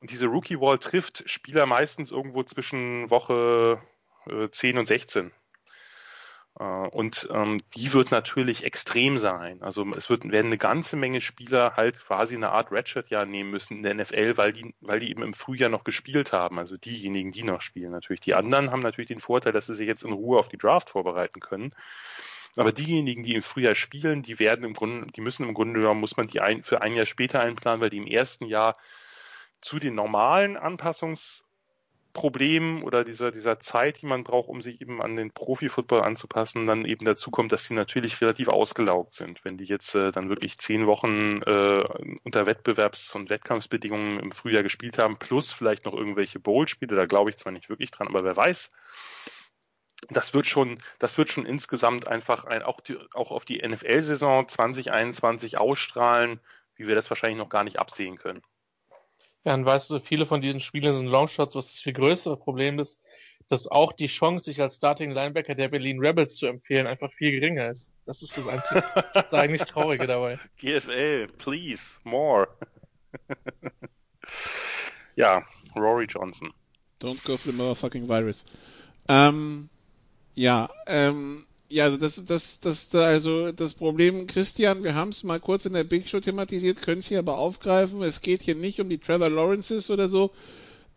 Und diese Rookie Wall trifft Spieler meistens irgendwo zwischen Woche äh, 10 und 16. Äh, und ähm, die wird natürlich extrem sein. Also es wird, werden eine ganze Menge Spieler halt quasi eine Art Redshirt-Jahr nehmen müssen in der NFL, weil die, weil die eben im Frühjahr noch gespielt haben. Also diejenigen, die noch spielen natürlich. Die anderen haben natürlich den Vorteil, dass sie sich jetzt in Ruhe auf die Draft vorbereiten können. Aber diejenigen, die im Frühjahr spielen, die werden im Grunde, die müssen im Grunde genommen, muss man die ein, für ein Jahr später einplanen, weil die im ersten Jahr zu den normalen Anpassungsproblemen oder dieser, dieser Zeit, die man braucht, um sich eben an den Profi-Football anzupassen, dann eben dazu kommt, dass sie natürlich relativ ausgelaugt sind. Wenn die jetzt äh, dann wirklich zehn Wochen äh, unter Wettbewerbs- und Wettkampfsbedingungen im Frühjahr gespielt haben, plus vielleicht noch irgendwelche Bowl-Spiele, da glaube ich zwar nicht wirklich dran, aber wer weiß, das wird schon, das wird schon insgesamt einfach ein, auch, die, auch auf die NFL-Saison 2021 ausstrahlen, wie wir das wahrscheinlich noch gar nicht absehen können. Ja, und weißt du, viele von diesen Spielen sind Longshots, was das viel größere Problem ist, dass auch die Chance, sich als Starting Linebacker der Berlin Rebels zu empfehlen, einfach viel geringer ist. Das ist das einzige, das ist eigentlich Traurige dabei. GFL, please, more. ja, Rory Johnson. Don't go for the motherfucking virus. Ähm, ja, ähm, ja, also das, das, das, also das Problem, Christian, wir haben es mal kurz in der Big Show thematisiert, können es hier aber aufgreifen. Es geht hier nicht um die Trevor Lawrences oder so,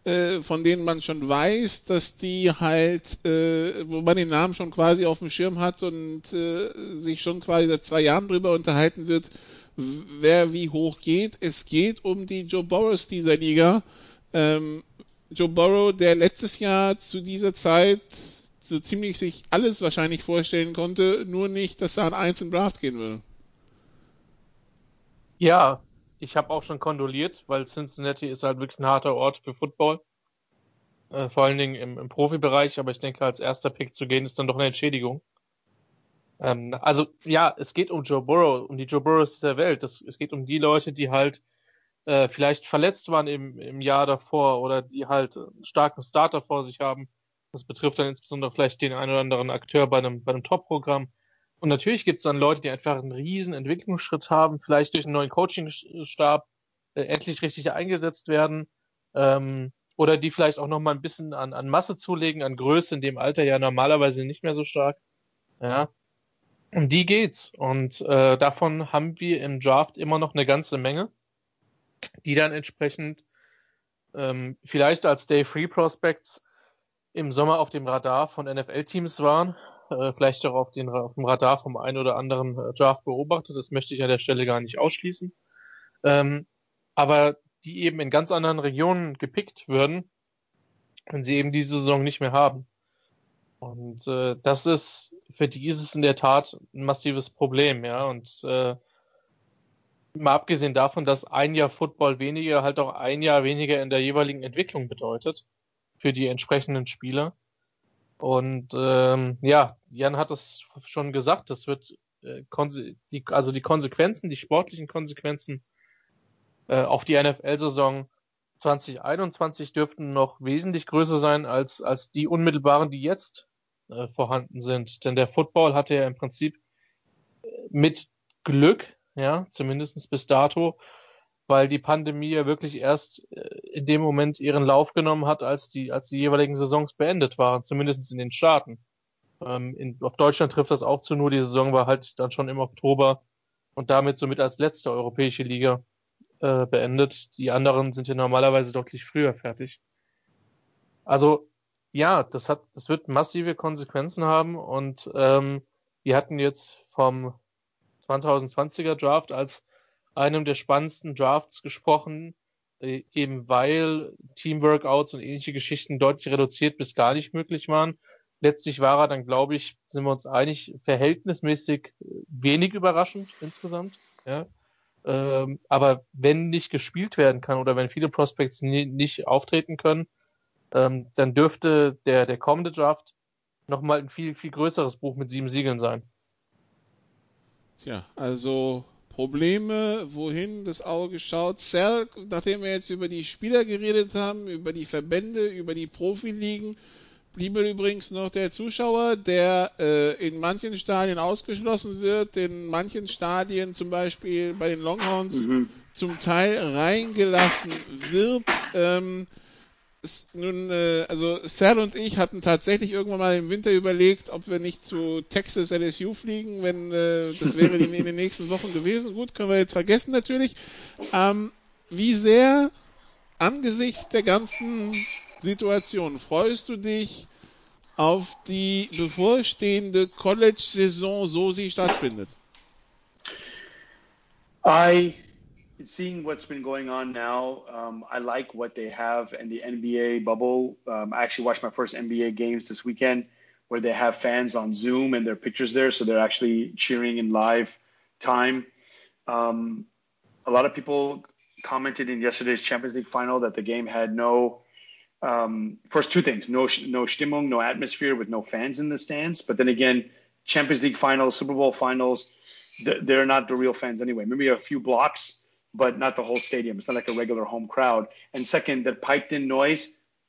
äh, von denen man schon weiß, dass die halt, äh, wo man den Namen schon quasi auf dem Schirm hat und äh, sich schon quasi seit zwei Jahren drüber unterhalten wird, wer wie hoch geht. Es geht um die Joe Burrows dieser Liga. Ähm, Joe Burrow, der letztes Jahr zu dieser Zeit so ziemlich sich alles wahrscheinlich vorstellen konnte, nur nicht, dass er an eins im Draft gehen würde. Ja, ich habe auch schon kondoliert, weil Cincinnati ist halt wirklich ein harter Ort für Football. Äh, vor allen Dingen im, im Profibereich, aber ich denke, als erster Pick zu gehen, ist dann doch eine Entschädigung. Ähm, also ja, es geht um Joe Burrow, um die Joe Burrows der Welt. Das, es geht um die Leute, die halt äh, vielleicht verletzt waren im, im Jahr davor oder die halt einen starken Starter vor sich haben. Das betrifft dann insbesondere vielleicht den einen oder anderen Akteur bei einem, bei einem Top-Programm. Und natürlich gibt es dann Leute, die einfach einen riesen Entwicklungsschritt haben, vielleicht durch einen neuen Coachingstab äh, endlich richtig eingesetzt werden. Ähm, oder die vielleicht auch noch mal ein bisschen an, an Masse zulegen, an Größe, in dem Alter ja normalerweise nicht mehr so stark. Ja. Um die geht's. Und äh, davon haben wir im Draft immer noch eine ganze Menge, die dann entsprechend ähm, vielleicht als Day Free Prospects im Sommer auf dem Radar von NFL-Teams waren, äh, vielleicht auch auf, den, auf dem Radar vom einen oder anderen äh, Draft beobachtet. Das möchte ich an der Stelle gar nicht ausschließen. Ähm, aber die eben in ganz anderen Regionen gepickt würden, wenn sie eben diese Saison nicht mehr haben. Und äh, das ist für die ist es in der Tat ein massives Problem, ja. Und äh, mal abgesehen davon, dass ein Jahr Football weniger halt auch ein Jahr weniger in der jeweiligen Entwicklung bedeutet für die entsprechenden Spieler. Und ähm, ja, Jan hat es schon gesagt, das wird äh, die, also die Konsequenzen, die sportlichen Konsequenzen äh, auf die NFL-Saison 2021 dürften noch wesentlich größer sein als, als die unmittelbaren, die jetzt äh, vorhanden sind. Denn der Football hatte ja im Prinzip äh, mit Glück, ja, zumindest bis dato, weil die Pandemie ja wirklich erst äh, in dem Moment ihren Lauf genommen hat, als die, als die jeweiligen Saisons beendet waren, zumindest in den Staaten. Ähm, in, auf Deutschland trifft das auch zu, nur die Saison war halt dann schon im Oktober und damit somit als letzte europäische Liga äh, beendet. Die anderen sind ja normalerweise deutlich früher fertig. Also ja, das hat, das wird massive Konsequenzen haben und ähm, wir hatten jetzt vom 2020er Draft als einem der spannendsten Drafts gesprochen, äh, eben weil Teamworkouts und ähnliche Geschichten deutlich reduziert bis gar nicht möglich waren. Letztlich war er dann, glaube ich, sind wir uns einig, verhältnismäßig wenig überraschend insgesamt. Ja. Ähm, aber wenn nicht gespielt werden kann oder wenn viele Prospects nie, nicht auftreten können, ähm, dann dürfte der, der kommende Draft nochmal ein viel, viel größeres Buch mit sieben Siegeln sein. Tja, also Probleme, wohin das Auge schaut. Cell, nachdem wir jetzt über die Spieler geredet haben, über die Verbände, über die Profiligen, bliebe übrigens noch der Zuschauer, der äh, in manchen Stadien ausgeschlossen wird, in manchen Stadien zum Beispiel bei den Longhorns mhm. zum Teil reingelassen wird. Ähm, nun, äh, also Sal und ich hatten tatsächlich irgendwann mal im Winter überlegt, ob wir nicht zu Texas LSU fliegen, wenn äh, das wäre in, in den nächsten Wochen gewesen. Gut, können wir jetzt vergessen natürlich. Ähm, wie sehr angesichts der ganzen Situation freust du dich auf die bevorstehende College-Saison, so sie stattfindet? I seeing what's been going on now, um, I like what they have in the NBA bubble. Um, I actually watched my first NBA games this weekend where they have fans on Zoom and their pictures there, so they're actually cheering in live time. Um, a lot of people commented in yesterday's Champions League final that the game had no um, first two things: no no Stimmung, no atmosphere with no fans in the stands. But then again, Champions League finals, Super Bowl finals, they're not the real fans anyway. Maybe a few blocks but not the whole stadium. It's not like a regular home crowd. And second, the piped in noise,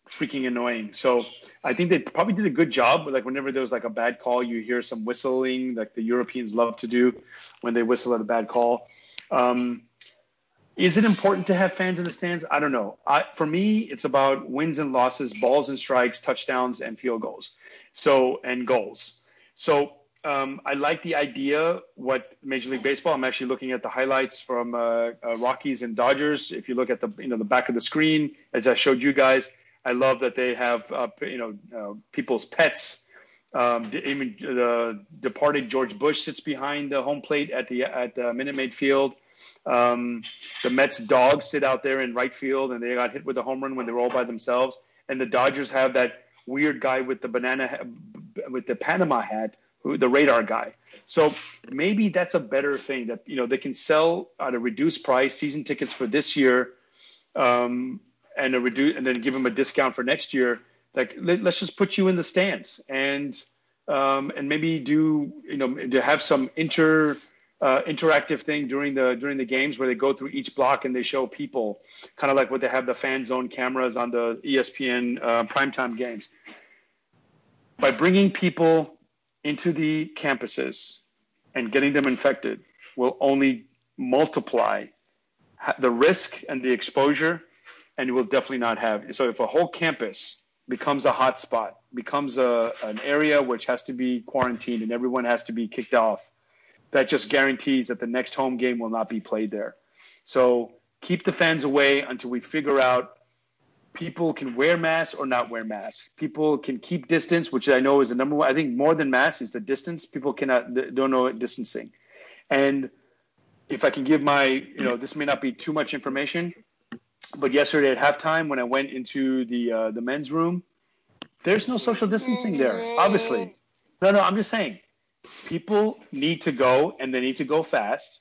freaking annoying. So I think they probably did a good job. Like whenever there was like a bad call, you hear some whistling, like the Europeans love to do when they whistle at a bad call. Um, is it important to have fans in the stands? I don't know. I, for me, it's about wins and losses, balls and strikes, touchdowns and field goals. So and goals. So um, I like the idea. What Major League Baseball. I'm actually looking at the highlights from uh, uh, Rockies and Dodgers. If you look at the you know the back of the screen, as I showed you guys, I love that they have uh, you know uh, people's pets. Um, even the departed George Bush sits behind the home plate at the at the Minute Maid Field. Um, the Mets dogs sit out there in right field, and they got hit with a home run when they were all by themselves. And the Dodgers have that weird guy with the banana with the Panama hat the radar guy. So maybe that's a better thing that you know they can sell at a reduced price season tickets for this year, um, and a reduce and then give them a discount for next year. Like let, us just put you in the stands and um, and maybe do you know to have some inter uh, interactive thing during the during the games where they go through each block and they show people, kind of like what they have the fan zone cameras on the ESPN uh, primetime games. By bringing people into the campuses and getting them infected will only multiply the risk and the exposure, and it will definitely not have. So if a whole campus becomes a hot spot, becomes a, an area which has to be quarantined and everyone has to be kicked off, that just guarantees that the next home game will not be played there. So keep the fans away until we figure out people can wear masks or not wear masks. People can keep distance, which I know is the number one. I think more than masks is the distance. People cannot don't know distancing. And if I can give my, you know, this may not be too much information, but yesterday at halftime when I went into the uh, the men's room, there's no social distancing there. Obviously, no, no. I'm just saying, people need to go and they need to go fast,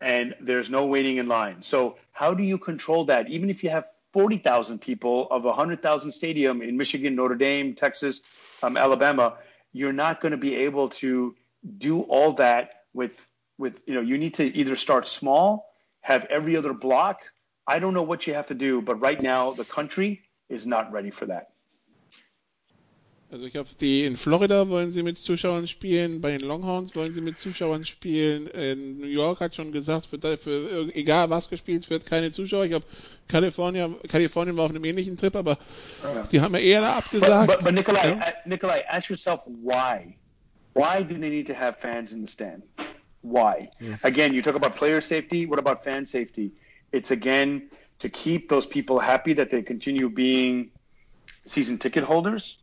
and there's no waiting in line. So how do you control that? Even if you have 40,000 people of a 100,000 stadium in Michigan, Notre Dame, Texas, um, Alabama, you're not going to be able to do all that with with you know you need to either start small, have every other block. I don't know what you have to do, but right now the country is not ready for that. Also ich glaube, die in Florida wollen sie mit Zuschauern spielen, bei den Longhorns wollen sie mit Zuschauern spielen. In New York hat schon gesagt, für, für egal was gespielt wird, keine Zuschauer. Ich glaube, Kalifornien, Kalifornien war auf einem ähnlichen Trip, aber yeah. die haben ja eher da abgesagt. But, but, but Nikolai, yeah? uh, Nikolai, ask yourself why. Why do they need to have fans in the stand? Why? Yeah. Again, you talk about player safety. What about fan safety? It's again to keep those people happy that they continue being season ticket holders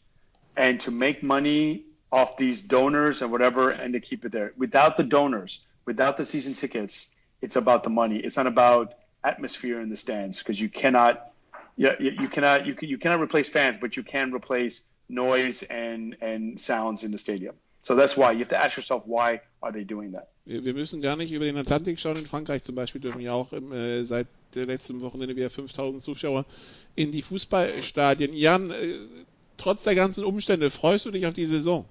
and to make money off these donors and whatever and to keep it there. Without the donors, without the season tickets, it's about the money. It's not about atmosphere in the stands because you cannot you, you cannot you, can, you cannot replace fans, but you can replace noise and and sounds in the stadium. So that's why you have to ask yourself why are they doing that? Wir müssen gar nicht über den Atlantik schauen. In Frankreich zum Beispiel dürfen ja auch im, äh, seit letzten Wochenende wieder 5000 Zuschauer in die Fußballstadien. Jan, äh, trotz der ganzen Umstände, freust du dich auf die Saison?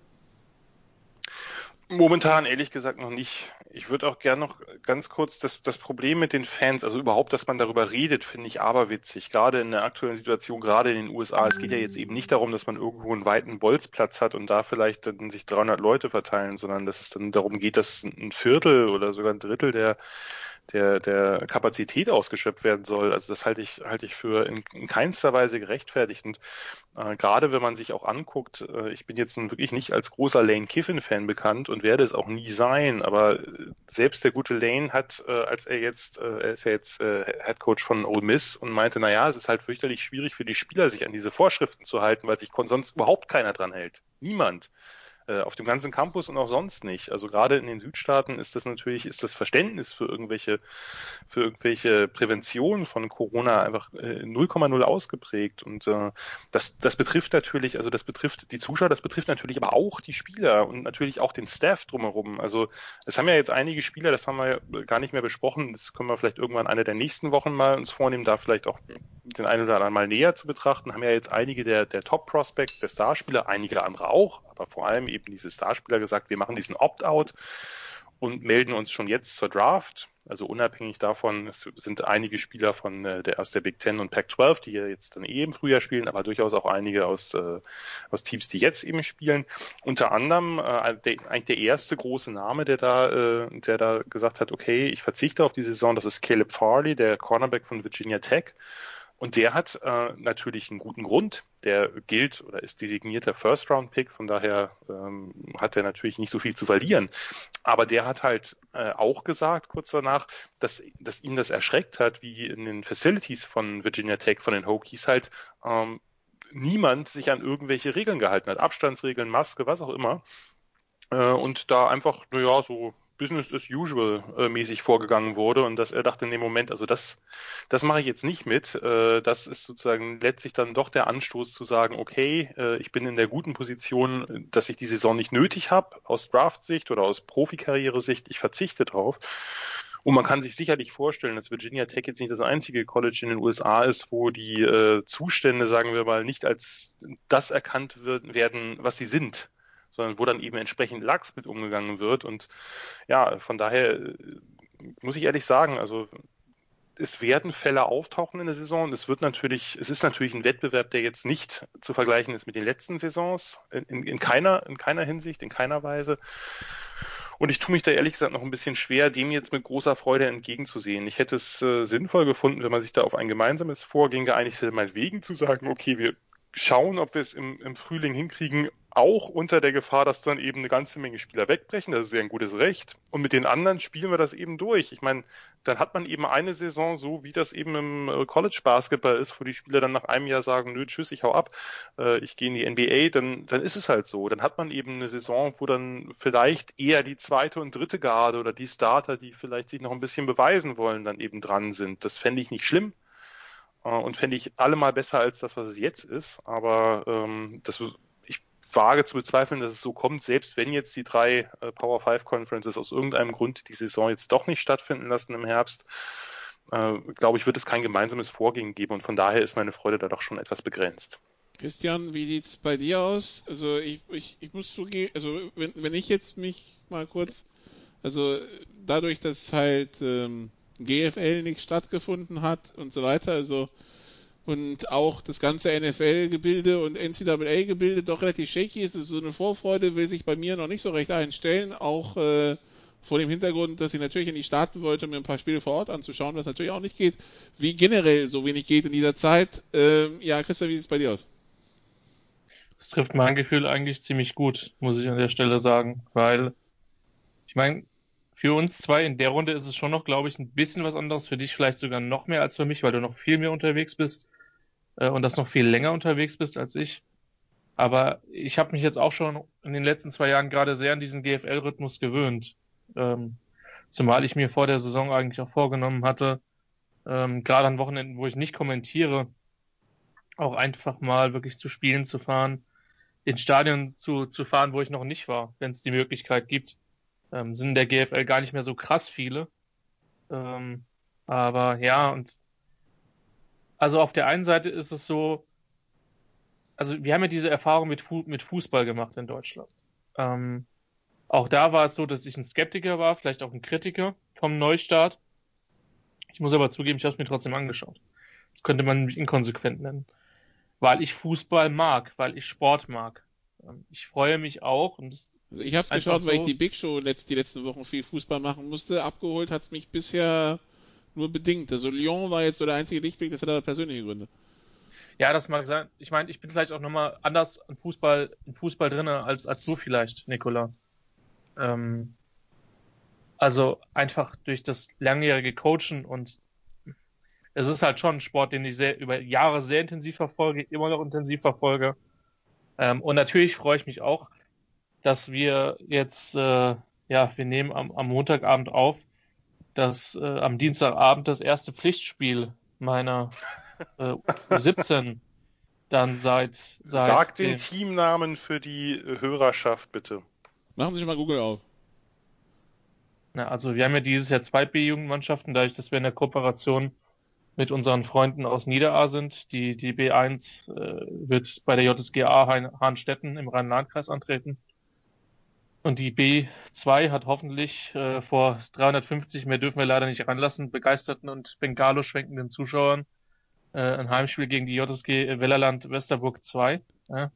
Momentan ehrlich gesagt noch nicht. Ich würde auch gerne noch ganz kurz das, das Problem mit den Fans, also überhaupt, dass man darüber redet, finde ich aberwitzig. Gerade in der aktuellen Situation, gerade in den USA. Es geht ja jetzt eben nicht darum, dass man irgendwo einen weiten Bolzplatz hat und da vielleicht dann sich 300 Leute verteilen, sondern dass es dann darum geht, dass ein Viertel oder sogar ein Drittel der der, der Kapazität ausgeschöpft werden soll. Also das halte ich, halte ich für in, in keinster Weise gerechtfertigt. Und äh, gerade wenn man sich auch anguckt, äh, ich bin jetzt wirklich nicht als großer Lane Kiffin-Fan bekannt und werde es auch nie sein, aber selbst der gute Lane hat, äh, als er jetzt, äh, er ist ja jetzt äh, Head Coach von Ole Miss und meinte, na ja, es ist halt fürchterlich schwierig für die Spieler, sich an diese Vorschriften zu halten, weil sich sonst überhaupt keiner dran hält. Niemand. Äh, auf dem ganzen Campus und auch sonst nicht. Also gerade in den Südstaaten ist das natürlich, ist das Verständnis für irgendwelche, für irgendwelche Prävention von Corona einfach 0,0 äh, ausgeprägt. Und äh, das, das betrifft natürlich, also das betrifft die Zuschauer, das betrifft natürlich aber auch die Spieler und natürlich auch den Staff drumherum. Also es haben ja jetzt einige Spieler, das haben wir gar nicht mehr besprochen, das können wir vielleicht irgendwann eine der nächsten Wochen mal uns vornehmen, da vielleicht auch den einen oder anderen mal näher zu betrachten, haben ja jetzt einige der, der Top-Prospects, der Starspieler, einige andere auch, aber vor allem eben diese Starspieler gesagt, wir machen diesen Opt-out und melden uns schon jetzt zur Draft. Also unabhängig davon, es sind einige Spieler von äh, der aus der Big Ten und Pac-12, die jetzt dann eh im Frühjahr spielen, aber durchaus auch einige aus, äh, aus Teams, die jetzt eben spielen. Unter anderem äh, der, eigentlich der erste große Name, der da, äh, der da gesagt hat, okay, ich verzichte auf die Saison, das ist Caleb Farley, der Cornerback von Virginia Tech. Und der hat äh, natürlich einen guten Grund. Der gilt oder ist designierter First-Round-Pick, von daher ähm, hat er natürlich nicht so viel zu verlieren. Aber der hat halt äh, auch gesagt, kurz danach, dass, dass ihn das erschreckt hat, wie in den Facilities von Virginia Tech, von den Hokies halt, ähm, niemand sich an irgendwelche Regeln gehalten hat. Abstandsregeln, Maske, was auch immer. Äh, und da einfach, naja, so Business as usual äh, mäßig vorgegangen wurde und dass er dachte in dem Moment, also das, das mache ich jetzt nicht mit. Äh, das ist sozusagen letztlich dann doch der Anstoß zu sagen, okay, äh, ich bin in der guten Position, dass ich die Saison nicht nötig habe aus Draft-Sicht oder aus Profikarriere-Sicht. Ich verzichte drauf. Und man kann sich sicherlich vorstellen, dass Virginia Tech jetzt nicht das einzige College in den USA ist, wo die äh, Zustände, sagen wir mal, nicht als das erkannt werden, was sie sind sondern wo dann eben entsprechend lax mit umgegangen wird. Und ja, von daher äh, muss ich ehrlich sagen, also es werden Fälle auftauchen in der Saison. Es wird natürlich, es ist natürlich ein Wettbewerb, der jetzt nicht zu vergleichen ist mit den letzten Saisons, in, in, in keiner, in keiner Hinsicht, in keiner Weise. Und ich tue mich da ehrlich gesagt noch ein bisschen schwer, dem jetzt mit großer Freude entgegenzusehen. Ich hätte es äh, sinnvoll gefunden, wenn man sich da auf ein gemeinsames Vorgehen geeinigt hätte, meinetwegen zu sagen, okay, wir schauen, ob wir es im, im Frühling hinkriegen, auch unter der Gefahr, dass dann eben eine ganze Menge Spieler wegbrechen. Das ist ja ein gutes Recht. Und mit den anderen spielen wir das eben durch. Ich meine, dann hat man eben eine Saison so, wie das eben im äh, College Basketball ist, wo die Spieler dann nach einem Jahr sagen, nö, tschüss, ich hau ab, äh, ich gehe in die NBA, dann, dann ist es halt so. Dann hat man eben eine Saison, wo dann vielleicht eher die zweite und dritte Garde oder die Starter, die vielleicht sich noch ein bisschen beweisen wollen, dann eben dran sind. Das fände ich nicht schlimm und fände ich allemal besser als das, was es jetzt ist. Aber ähm, das wage zu bezweifeln, dass es so kommt, selbst wenn jetzt die drei äh, Power 5 Conferences aus irgendeinem Grund die Saison jetzt doch nicht stattfinden lassen im Herbst, äh, glaube ich, wird es kein gemeinsames Vorgehen geben und von daher ist meine Freude da doch schon etwas begrenzt. Christian, wie sieht's bei dir aus? Also ich, ich, ich muss zugeben, also wenn, wenn ich jetzt mich mal kurz, also dadurch, dass halt ähm, GFL nicht stattgefunden hat und so weiter, also und auch das ganze NFL-Gebilde und NCAA-Gebilde doch relativ shaky ist. So eine Vorfreude will sich bei mir noch nicht so recht einstellen, auch äh, vor dem Hintergrund, dass ich natürlich nicht starten wollte, mir ein paar Spiele vor Ort anzuschauen, was natürlich auch nicht geht, wie generell so wenig geht in dieser Zeit. Ähm, ja, Christian, wie sieht es bei dir aus? Das trifft mein Gefühl eigentlich ziemlich gut, muss ich an der Stelle sagen, weil ich meine, für uns zwei in der Runde ist es schon noch, glaube ich, ein bisschen was anderes. Für dich vielleicht sogar noch mehr als für mich, weil du noch viel mehr unterwegs bist äh, und das noch viel länger unterwegs bist als ich. Aber ich habe mich jetzt auch schon in den letzten zwei Jahren gerade sehr an diesen GFL-Rhythmus gewöhnt. Ähm, zumal ich mir vor der Saison eigentlich auch vorgenommen hatte, ähm, gerade an Wochenenden, wo ich nicht kommentiere, auch einfach mal wirklich zu Spielen zu fahren, in Stadien zu, zu fahren, wo ich noch nicht war, wenn es die Möglichkeit gibt. Ähm, sind in der GFL gar nicht mehr so krass viele. Ähm, aber ja, und also auf der einen Seite ist es so, also wir haben ja diese Erfahrung mit, Fu mit Fußball gemacht in Deutschland. Ähm, auch da war es so, dass ich ein Skeptiker war, vielleicht auch ein Kritiker vom Neustart. Ich muss aber zugeben, ich habe es mir trotzdem angeschaut. Das könnte man inkonsequent nennen. Weil ich Fußball mag, weil ich Sport mag. Ähm, ich freue mich auch, und das also ich habe es geschaut, so weil ich die Big Show letzt, die letzten Wochen viel Fußball machen musste. Abgeholt hat es mich bisher nur bedingt. Also Lyon war jetzt so der einzige Lichtblick, das hat aber persönliche Gründe. Ja, das mag sein. Ich meine, ich bin vielleicht auch nochmal anders im Fußball, im Fußball drinne als, als du vielleicht, Nicola. Ähm, also einfach durch das langjährige Coachen und es ist halt schon ein Sport, den ich sehr, über Jahre sehr intensiv verfolge, immer noch intensiv verfolge. Ähm, und natürlich freue ich mich auch, dass wir jetzt, äh, ja, wir nehmen am, am Montagabend auf, dass äh, am Dienstagabend das erste Pflichtspiel meiner äh, 17 dann seit, seit Sag den Teamnamen für die Hörerschaft bitte. Machen Sie schon mal Google auf. Na, also wir haben ja dieses Jahr zwei B-Jugendmannschaften, dadurch, dass wir in der Kooperation mit unseren Freunden aus Niederaa sind. Die, die B1 äh, wird bei der JSGA Hahnstetten im Rhein-Lahn-Kreis antreten. Und die B2 hat hoffentlich äh, vor 350, mehr dürfen wir leider nicht ranlassen, begeisterten und Bengalo schwenkenden Zuschauern äh, ein Heimspiel gegen die JSG Wellerland Westerburg 2. Ja.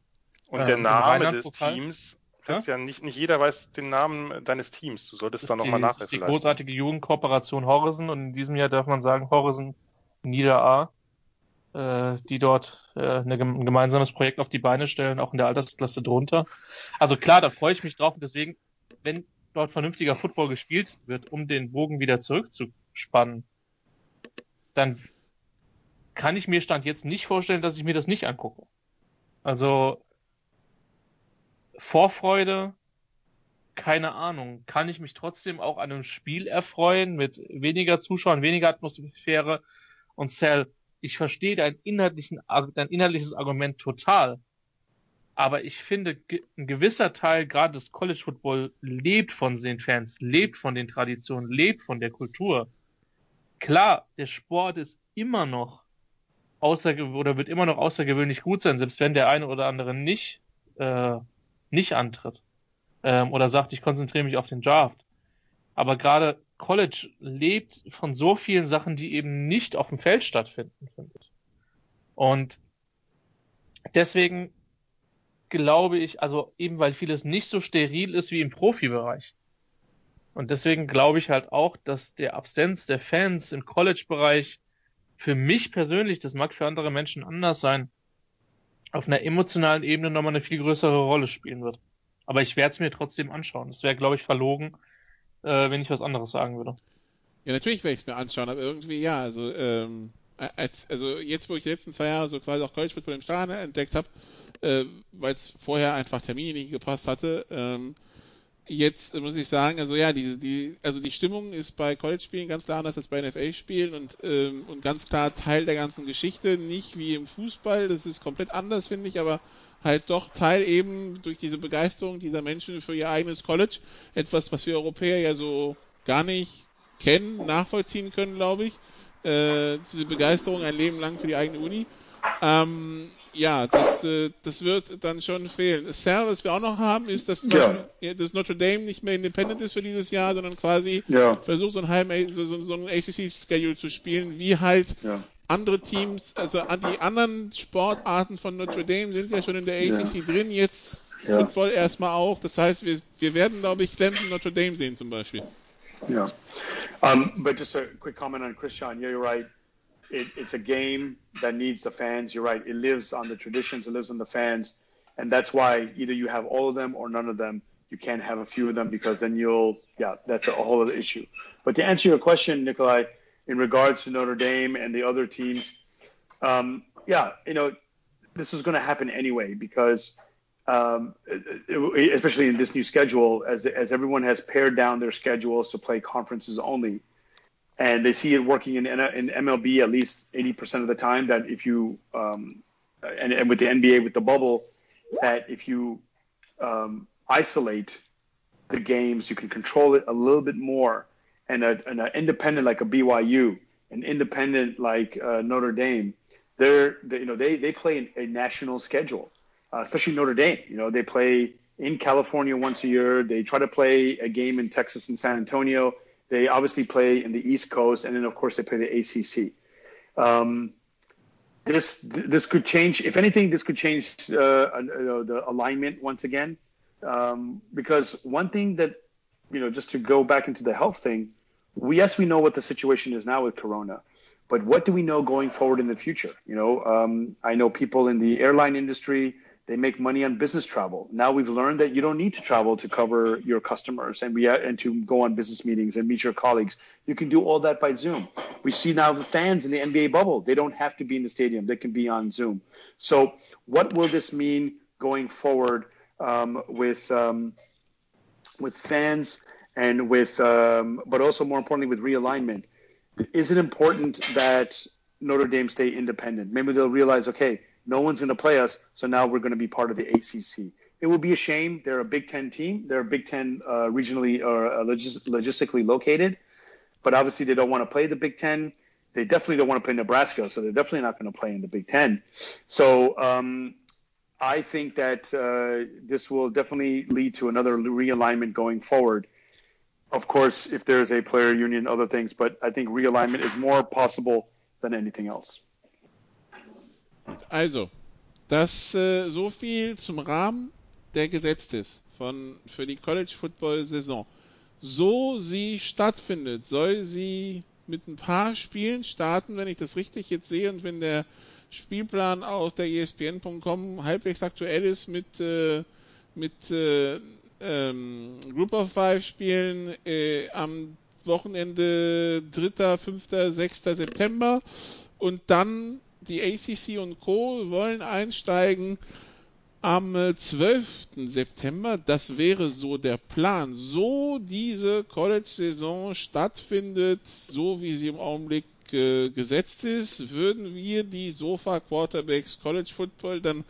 Und der äh, Name des Teams, Christian, ja? nicht, nicht jeder weiß den Namen deines Teams. Du solltest da nochmal nachlesen. Das ist die großartige Jugendkooperation Horizon und in diesem Jahr darf man sagen Horizon Niederar äh, die dort äh, eine, ein gemeinsames Projekt auf die Beine stellen, auch in der Altersklasse drunter. Also klar, da freue ich mich drauf und deswegen, wenn dort vernünftiger Football gespielt wird, um den Bogen wieder zurückzuspannen, dann kann ich mir Stand jetzt nicht vorstellen, dass ich mir das nicht angucke. Also Vorfreude keine Ahnung, kann ich mich trotzdem auch an einem Spiel erfreuen mit weniger Zuschauern, weniger Atmosphäre und Cell. Ich verstehe dein, inhaltlichen, dein inhaltliches Argument total. Aber ich finde, ein gewisser Teil gerade des College Football lebt von den Fans, lebt von den Traditionen, lebt von der Kultur. Klar, der Sport ist immer noch außergewöhnlich oder wird immer noch außergewöhnlich gut sein, selbst wenn der eine oder andere nicht, äh, nicht antritt ähm, oder sagt, ich konzentriere mich auf den Draft. Aber gerade College lebt von so vielen Sachen, die eben nicht auf dem Feld stattfinden, finde ich. Und deswegen glaube ich, also eben weil vieles nicht so steril ist wie im Profibereich. Und deswegen glaube ich halt auch, dass der Absenz der Fans im College-Bereich für mich persönlich, das mag für andere Menschen anders sein, auf einer emotionalen Ebene nochmal eine viel größere Rolle spielen wird. Aber ich werde es mir trotzdem anschauen. Es wäre, glaube ich, verlogen, äh, wenn ich was anderes sagen würde. Ja, natürlich werde ich es mir anschauen, aber irgendwie ja, also ähm, als, also jetzt, wo ich die letzten zwei Jahre so quasi auch College Football im Stadion entdeckt habe, äh, weil es vorher einfach Termine nicht gepasst hatte, ähm, jetzt muss ich sagen, also ja, die, die, also die Stimmung ist bei College-Spielen ganz klar anders als bei NFL-Spielen und, ähm, und ganz klar Teil der ganzen Geschichte, nicht wie im Fußball, das ist komplett anders, finde ich, aber halt doch Teil eben durch diese Begeisterung dieser Menschen für ihr eigenes College. Etwas, was wir Europäer ja so gar nicht kennen, nachvollziehen können, glaube ich. Äh, diese Begeisterung ein Leben lang für die eigene Uni. Ähm, ja, das, äh, das wird dann schon fehlen. Sal, was wir auch noch haben, ist, dass Notre, ja. dass Notre Dame nicht mehr independent ist für dieses Jahr, sondern quasi ja. versucht, so ein, so, so ein ACC-Schedule zu spielen, wie halt ja andere Teams, also die anderen Sportarten von Notre Dame sind ja schon in der ACC ja. drin, jetzt ja. Football erstmal auch. Das heißt, wir, wir werden, glaube ich, Clemson Notre Dame sehen zum Beispiel. Yeah. Um, but just a quick comment on Christian. Yeah, you're right. It, it's a game that needs the fans. You're right. It lives on the traditions. It lives on the fans. And that's why either you have all of them or none of them. You can't have a few of them because then you'll, yeah, that's a whole other issue. But to answer your question, Nikolai, in regards to Notre Dame and the other teams. Um, yeah, you know, this was going to happen anyway because, um, especially in this new schedule, as as everyone has pared down their schedules to play conferences only, and they see it working in in MLB at least 80% of the time. That if you um, and, and with the NBA with the bubble, that if you um, isolate the games, you can control it a little bit more and, an independent like a BYU, an independent like uh, Notre Dame, they're they, you know they they play in a national schedule, uh, especially Notre Dame. You know they play in California once a year. They try to play a game in Texas and San Antonio. They obviously play in the East Coast, and then of course they play the ACC. Um, this this could change. If anything, this could change uh, uh, the alignment once again, um, because one thing that you know, just to go back into the health thing, we, yes, we know what the situation is now with Corona, but what do we know going forward in the future? You know, um, I know people in the airline industry, they make money on business travel. Now we've learned that you don't need to travel to cover your customers and we and to go on business meetings and meet your colleagues. You can do all that by Zoom. We see now the fans in the NBA bubble. They don't have to be in the stadium. They can be on Zoom. So what will this mean going forward um, with um, with fans and with, um, but also more importantly with realignment. Is it important that Notre Dame stay independent? Maybe they'll realize, okay, no one's going to play us, so now we're going to be part of the ACC. It would be a shame. They're a Big Ten team. They're a Big Ten uh, regionally or uh, logis- logistically located, but obviously they don't want to play the Big Ten. They definitely don't want to play Nebraska, so they're definitely not going to play in the Big Ten. So um, I think that uh, this will definitely lead to another realignment going forward. Of course, if there's a player union, other things, but I think realignment is more possible than anything else. Also, das äh, so viel zum Rahmen, der gesetzt ist von, für die College Football Saison. So sie stattfindet, soll sie mit ein paar Spielen starten, wenn ich das richtig jetzt sehe und wenn der Spielplan auf der ESPN.com halbwegs aktuell ist mit, äh, mit äh, ähm, Group of Five Spielen äh, am Wochenende 3., 5., 6. September und dann die ACC und Co. wollen einsteigen am 12. September. Das wäre so der Plan. So diese College-Saison stattfindet, so wie sie im Augenblick äh, gesetzt ist, würden wir die Sofa Quarterbacks College Football dann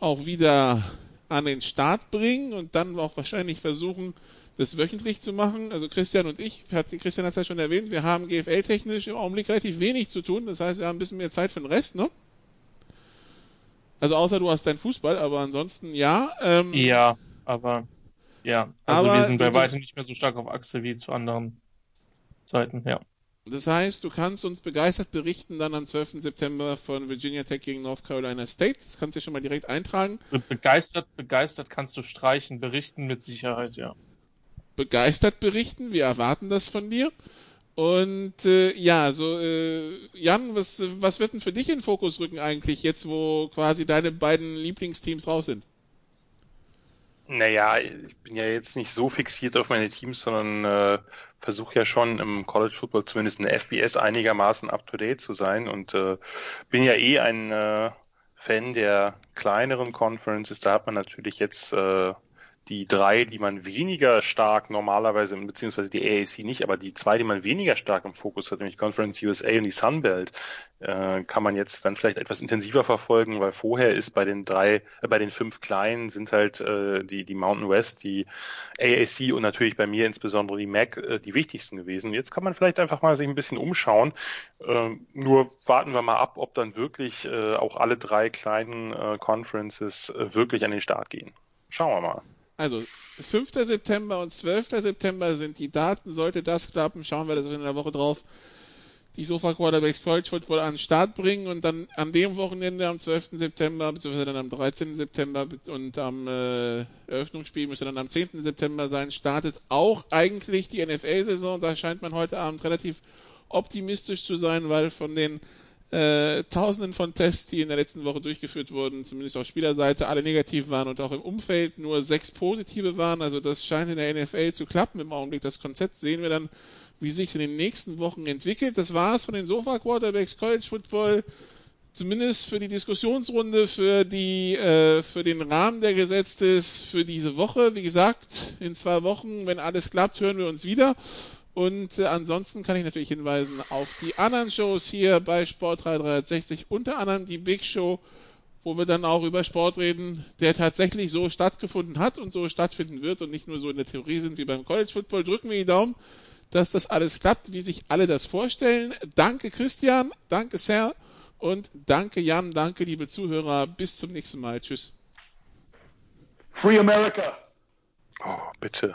auch wieder an den Start bringen und dann auch wahrscheinlich versuchen, das wöchentlich zu machen. Also Christian und ich, hat, Christian hat es ja schon erwähnt, wir haben GFL-technisch im Augenblick relativ wenig zu tun. Das heißt, wir haben ein bisschen mehr Zeit für den Rest, ne? Also außer du hast deinen Fußball, aber ansonsten ja. Ähm, ja, aber ja, also aber wir sind bei weitem nicht mehr so stark auf Achse wie zu anderen Zeiten, ja. Das heißt, du kannst uns begeistert berichten dann am 12. September von Virginia Tech gegen North Carolina State. Das kannst du schon mal direkt eintragen. Begeistert, begeistert kannst du streichen, berichten mit Sicherheit, ja. Begeistert berichten, wir erwarten das von dir. Und äh, ja, so äh, Jan, was, was wird denn für dich in den Fokus rücken eigentlich, jetzt wo quasi deine beiden Lieblingsteams raus sind? Naja, ich bin ja jetzt nicht so fixiert auf meine Teams, sondern äh, versuche ja schon im College Football zumindest in der FBS einigermaßen up to date zu sein und äh, bin ja eh ein äh, Fan der kleineren Conferences. Da hat man natürlich jetzt äh, die drei, die man weniger stark normalerweise, beziehungsweise die AAC nicht, aber die zwei, die man weniger stark im Fokus hat, nämlich Conference USA und die Sunbelt, äh, kann man jetzt dann vielleicht etwas intensiver verfolgen, weil vorher ist bei den drei, äh, bei den fünf kleinen sind halt äh, die, die Mountain West, die AAC und natürlich bei mir insbesondere die MAC äh, die wichtigsten gewesen. Jetzt kann man vielleicht einfach mal sich ein bisschen umschauen. Äh, nur warten wir mal ab, ob dann wirklich äh, auch alle drei kleinen äh, Conferences äh, wirklich an den Start gehen. Schauen wir mal. Also 5. September und 12. September sind die Daten. Sollte das klappen, schauen wir das in der Woche drauf. Die Sofa Quarterbacks College Football an den Start bringen und dann an dem Wochenende am 12. September, beziehungsweise dann am 13. September und am äh, Eröffnungsspiel müsste dann am 10. September sein, startet auch eigentlich die NFL-Saison. Da scheint man heute Abend relativ optimistisch zu sein, weil von den äh, Tausenden von Tests, die in der letzten Woche durchgeführt wurden, zumindest auf Spielerseite, alle negativ waren und auch im Umfeld nur sechs positive waren. Also das scheint in der NFL zu klappen im Augenblick. Das Konzept sehen wir dann, wie sich in den nächsten Wochen entwickelt. Das war's von den Sofa Quarterbacks College Football. Zumindest für die Diskussionsrunde, für die, äh, für den Rahmen, der gesetzt ist, für diese Woche. Wie gesagt, in zwei Wochen, wenn alles klappt, hören wir uns wieder. Und äh, ansonsten kann ich natürlich hinweisen auf die anderen Shows hier bei Sport 360, unter anderem die Big Show, wo wir dann auch über Sport reden, der tatsächlich so stattgefunden hat und so stattfinden wird und nicht nur so in der Theorie sind wie beim College Football. Drücken wir die Daumen, dass das alles klappt, wie sich alle das vorstellen. Danke Christian, danke Sir und danke Jan, danke liebe Zuhörer. Bis zum nächsten Mal. Tschüss. Free America. Oh, bitte.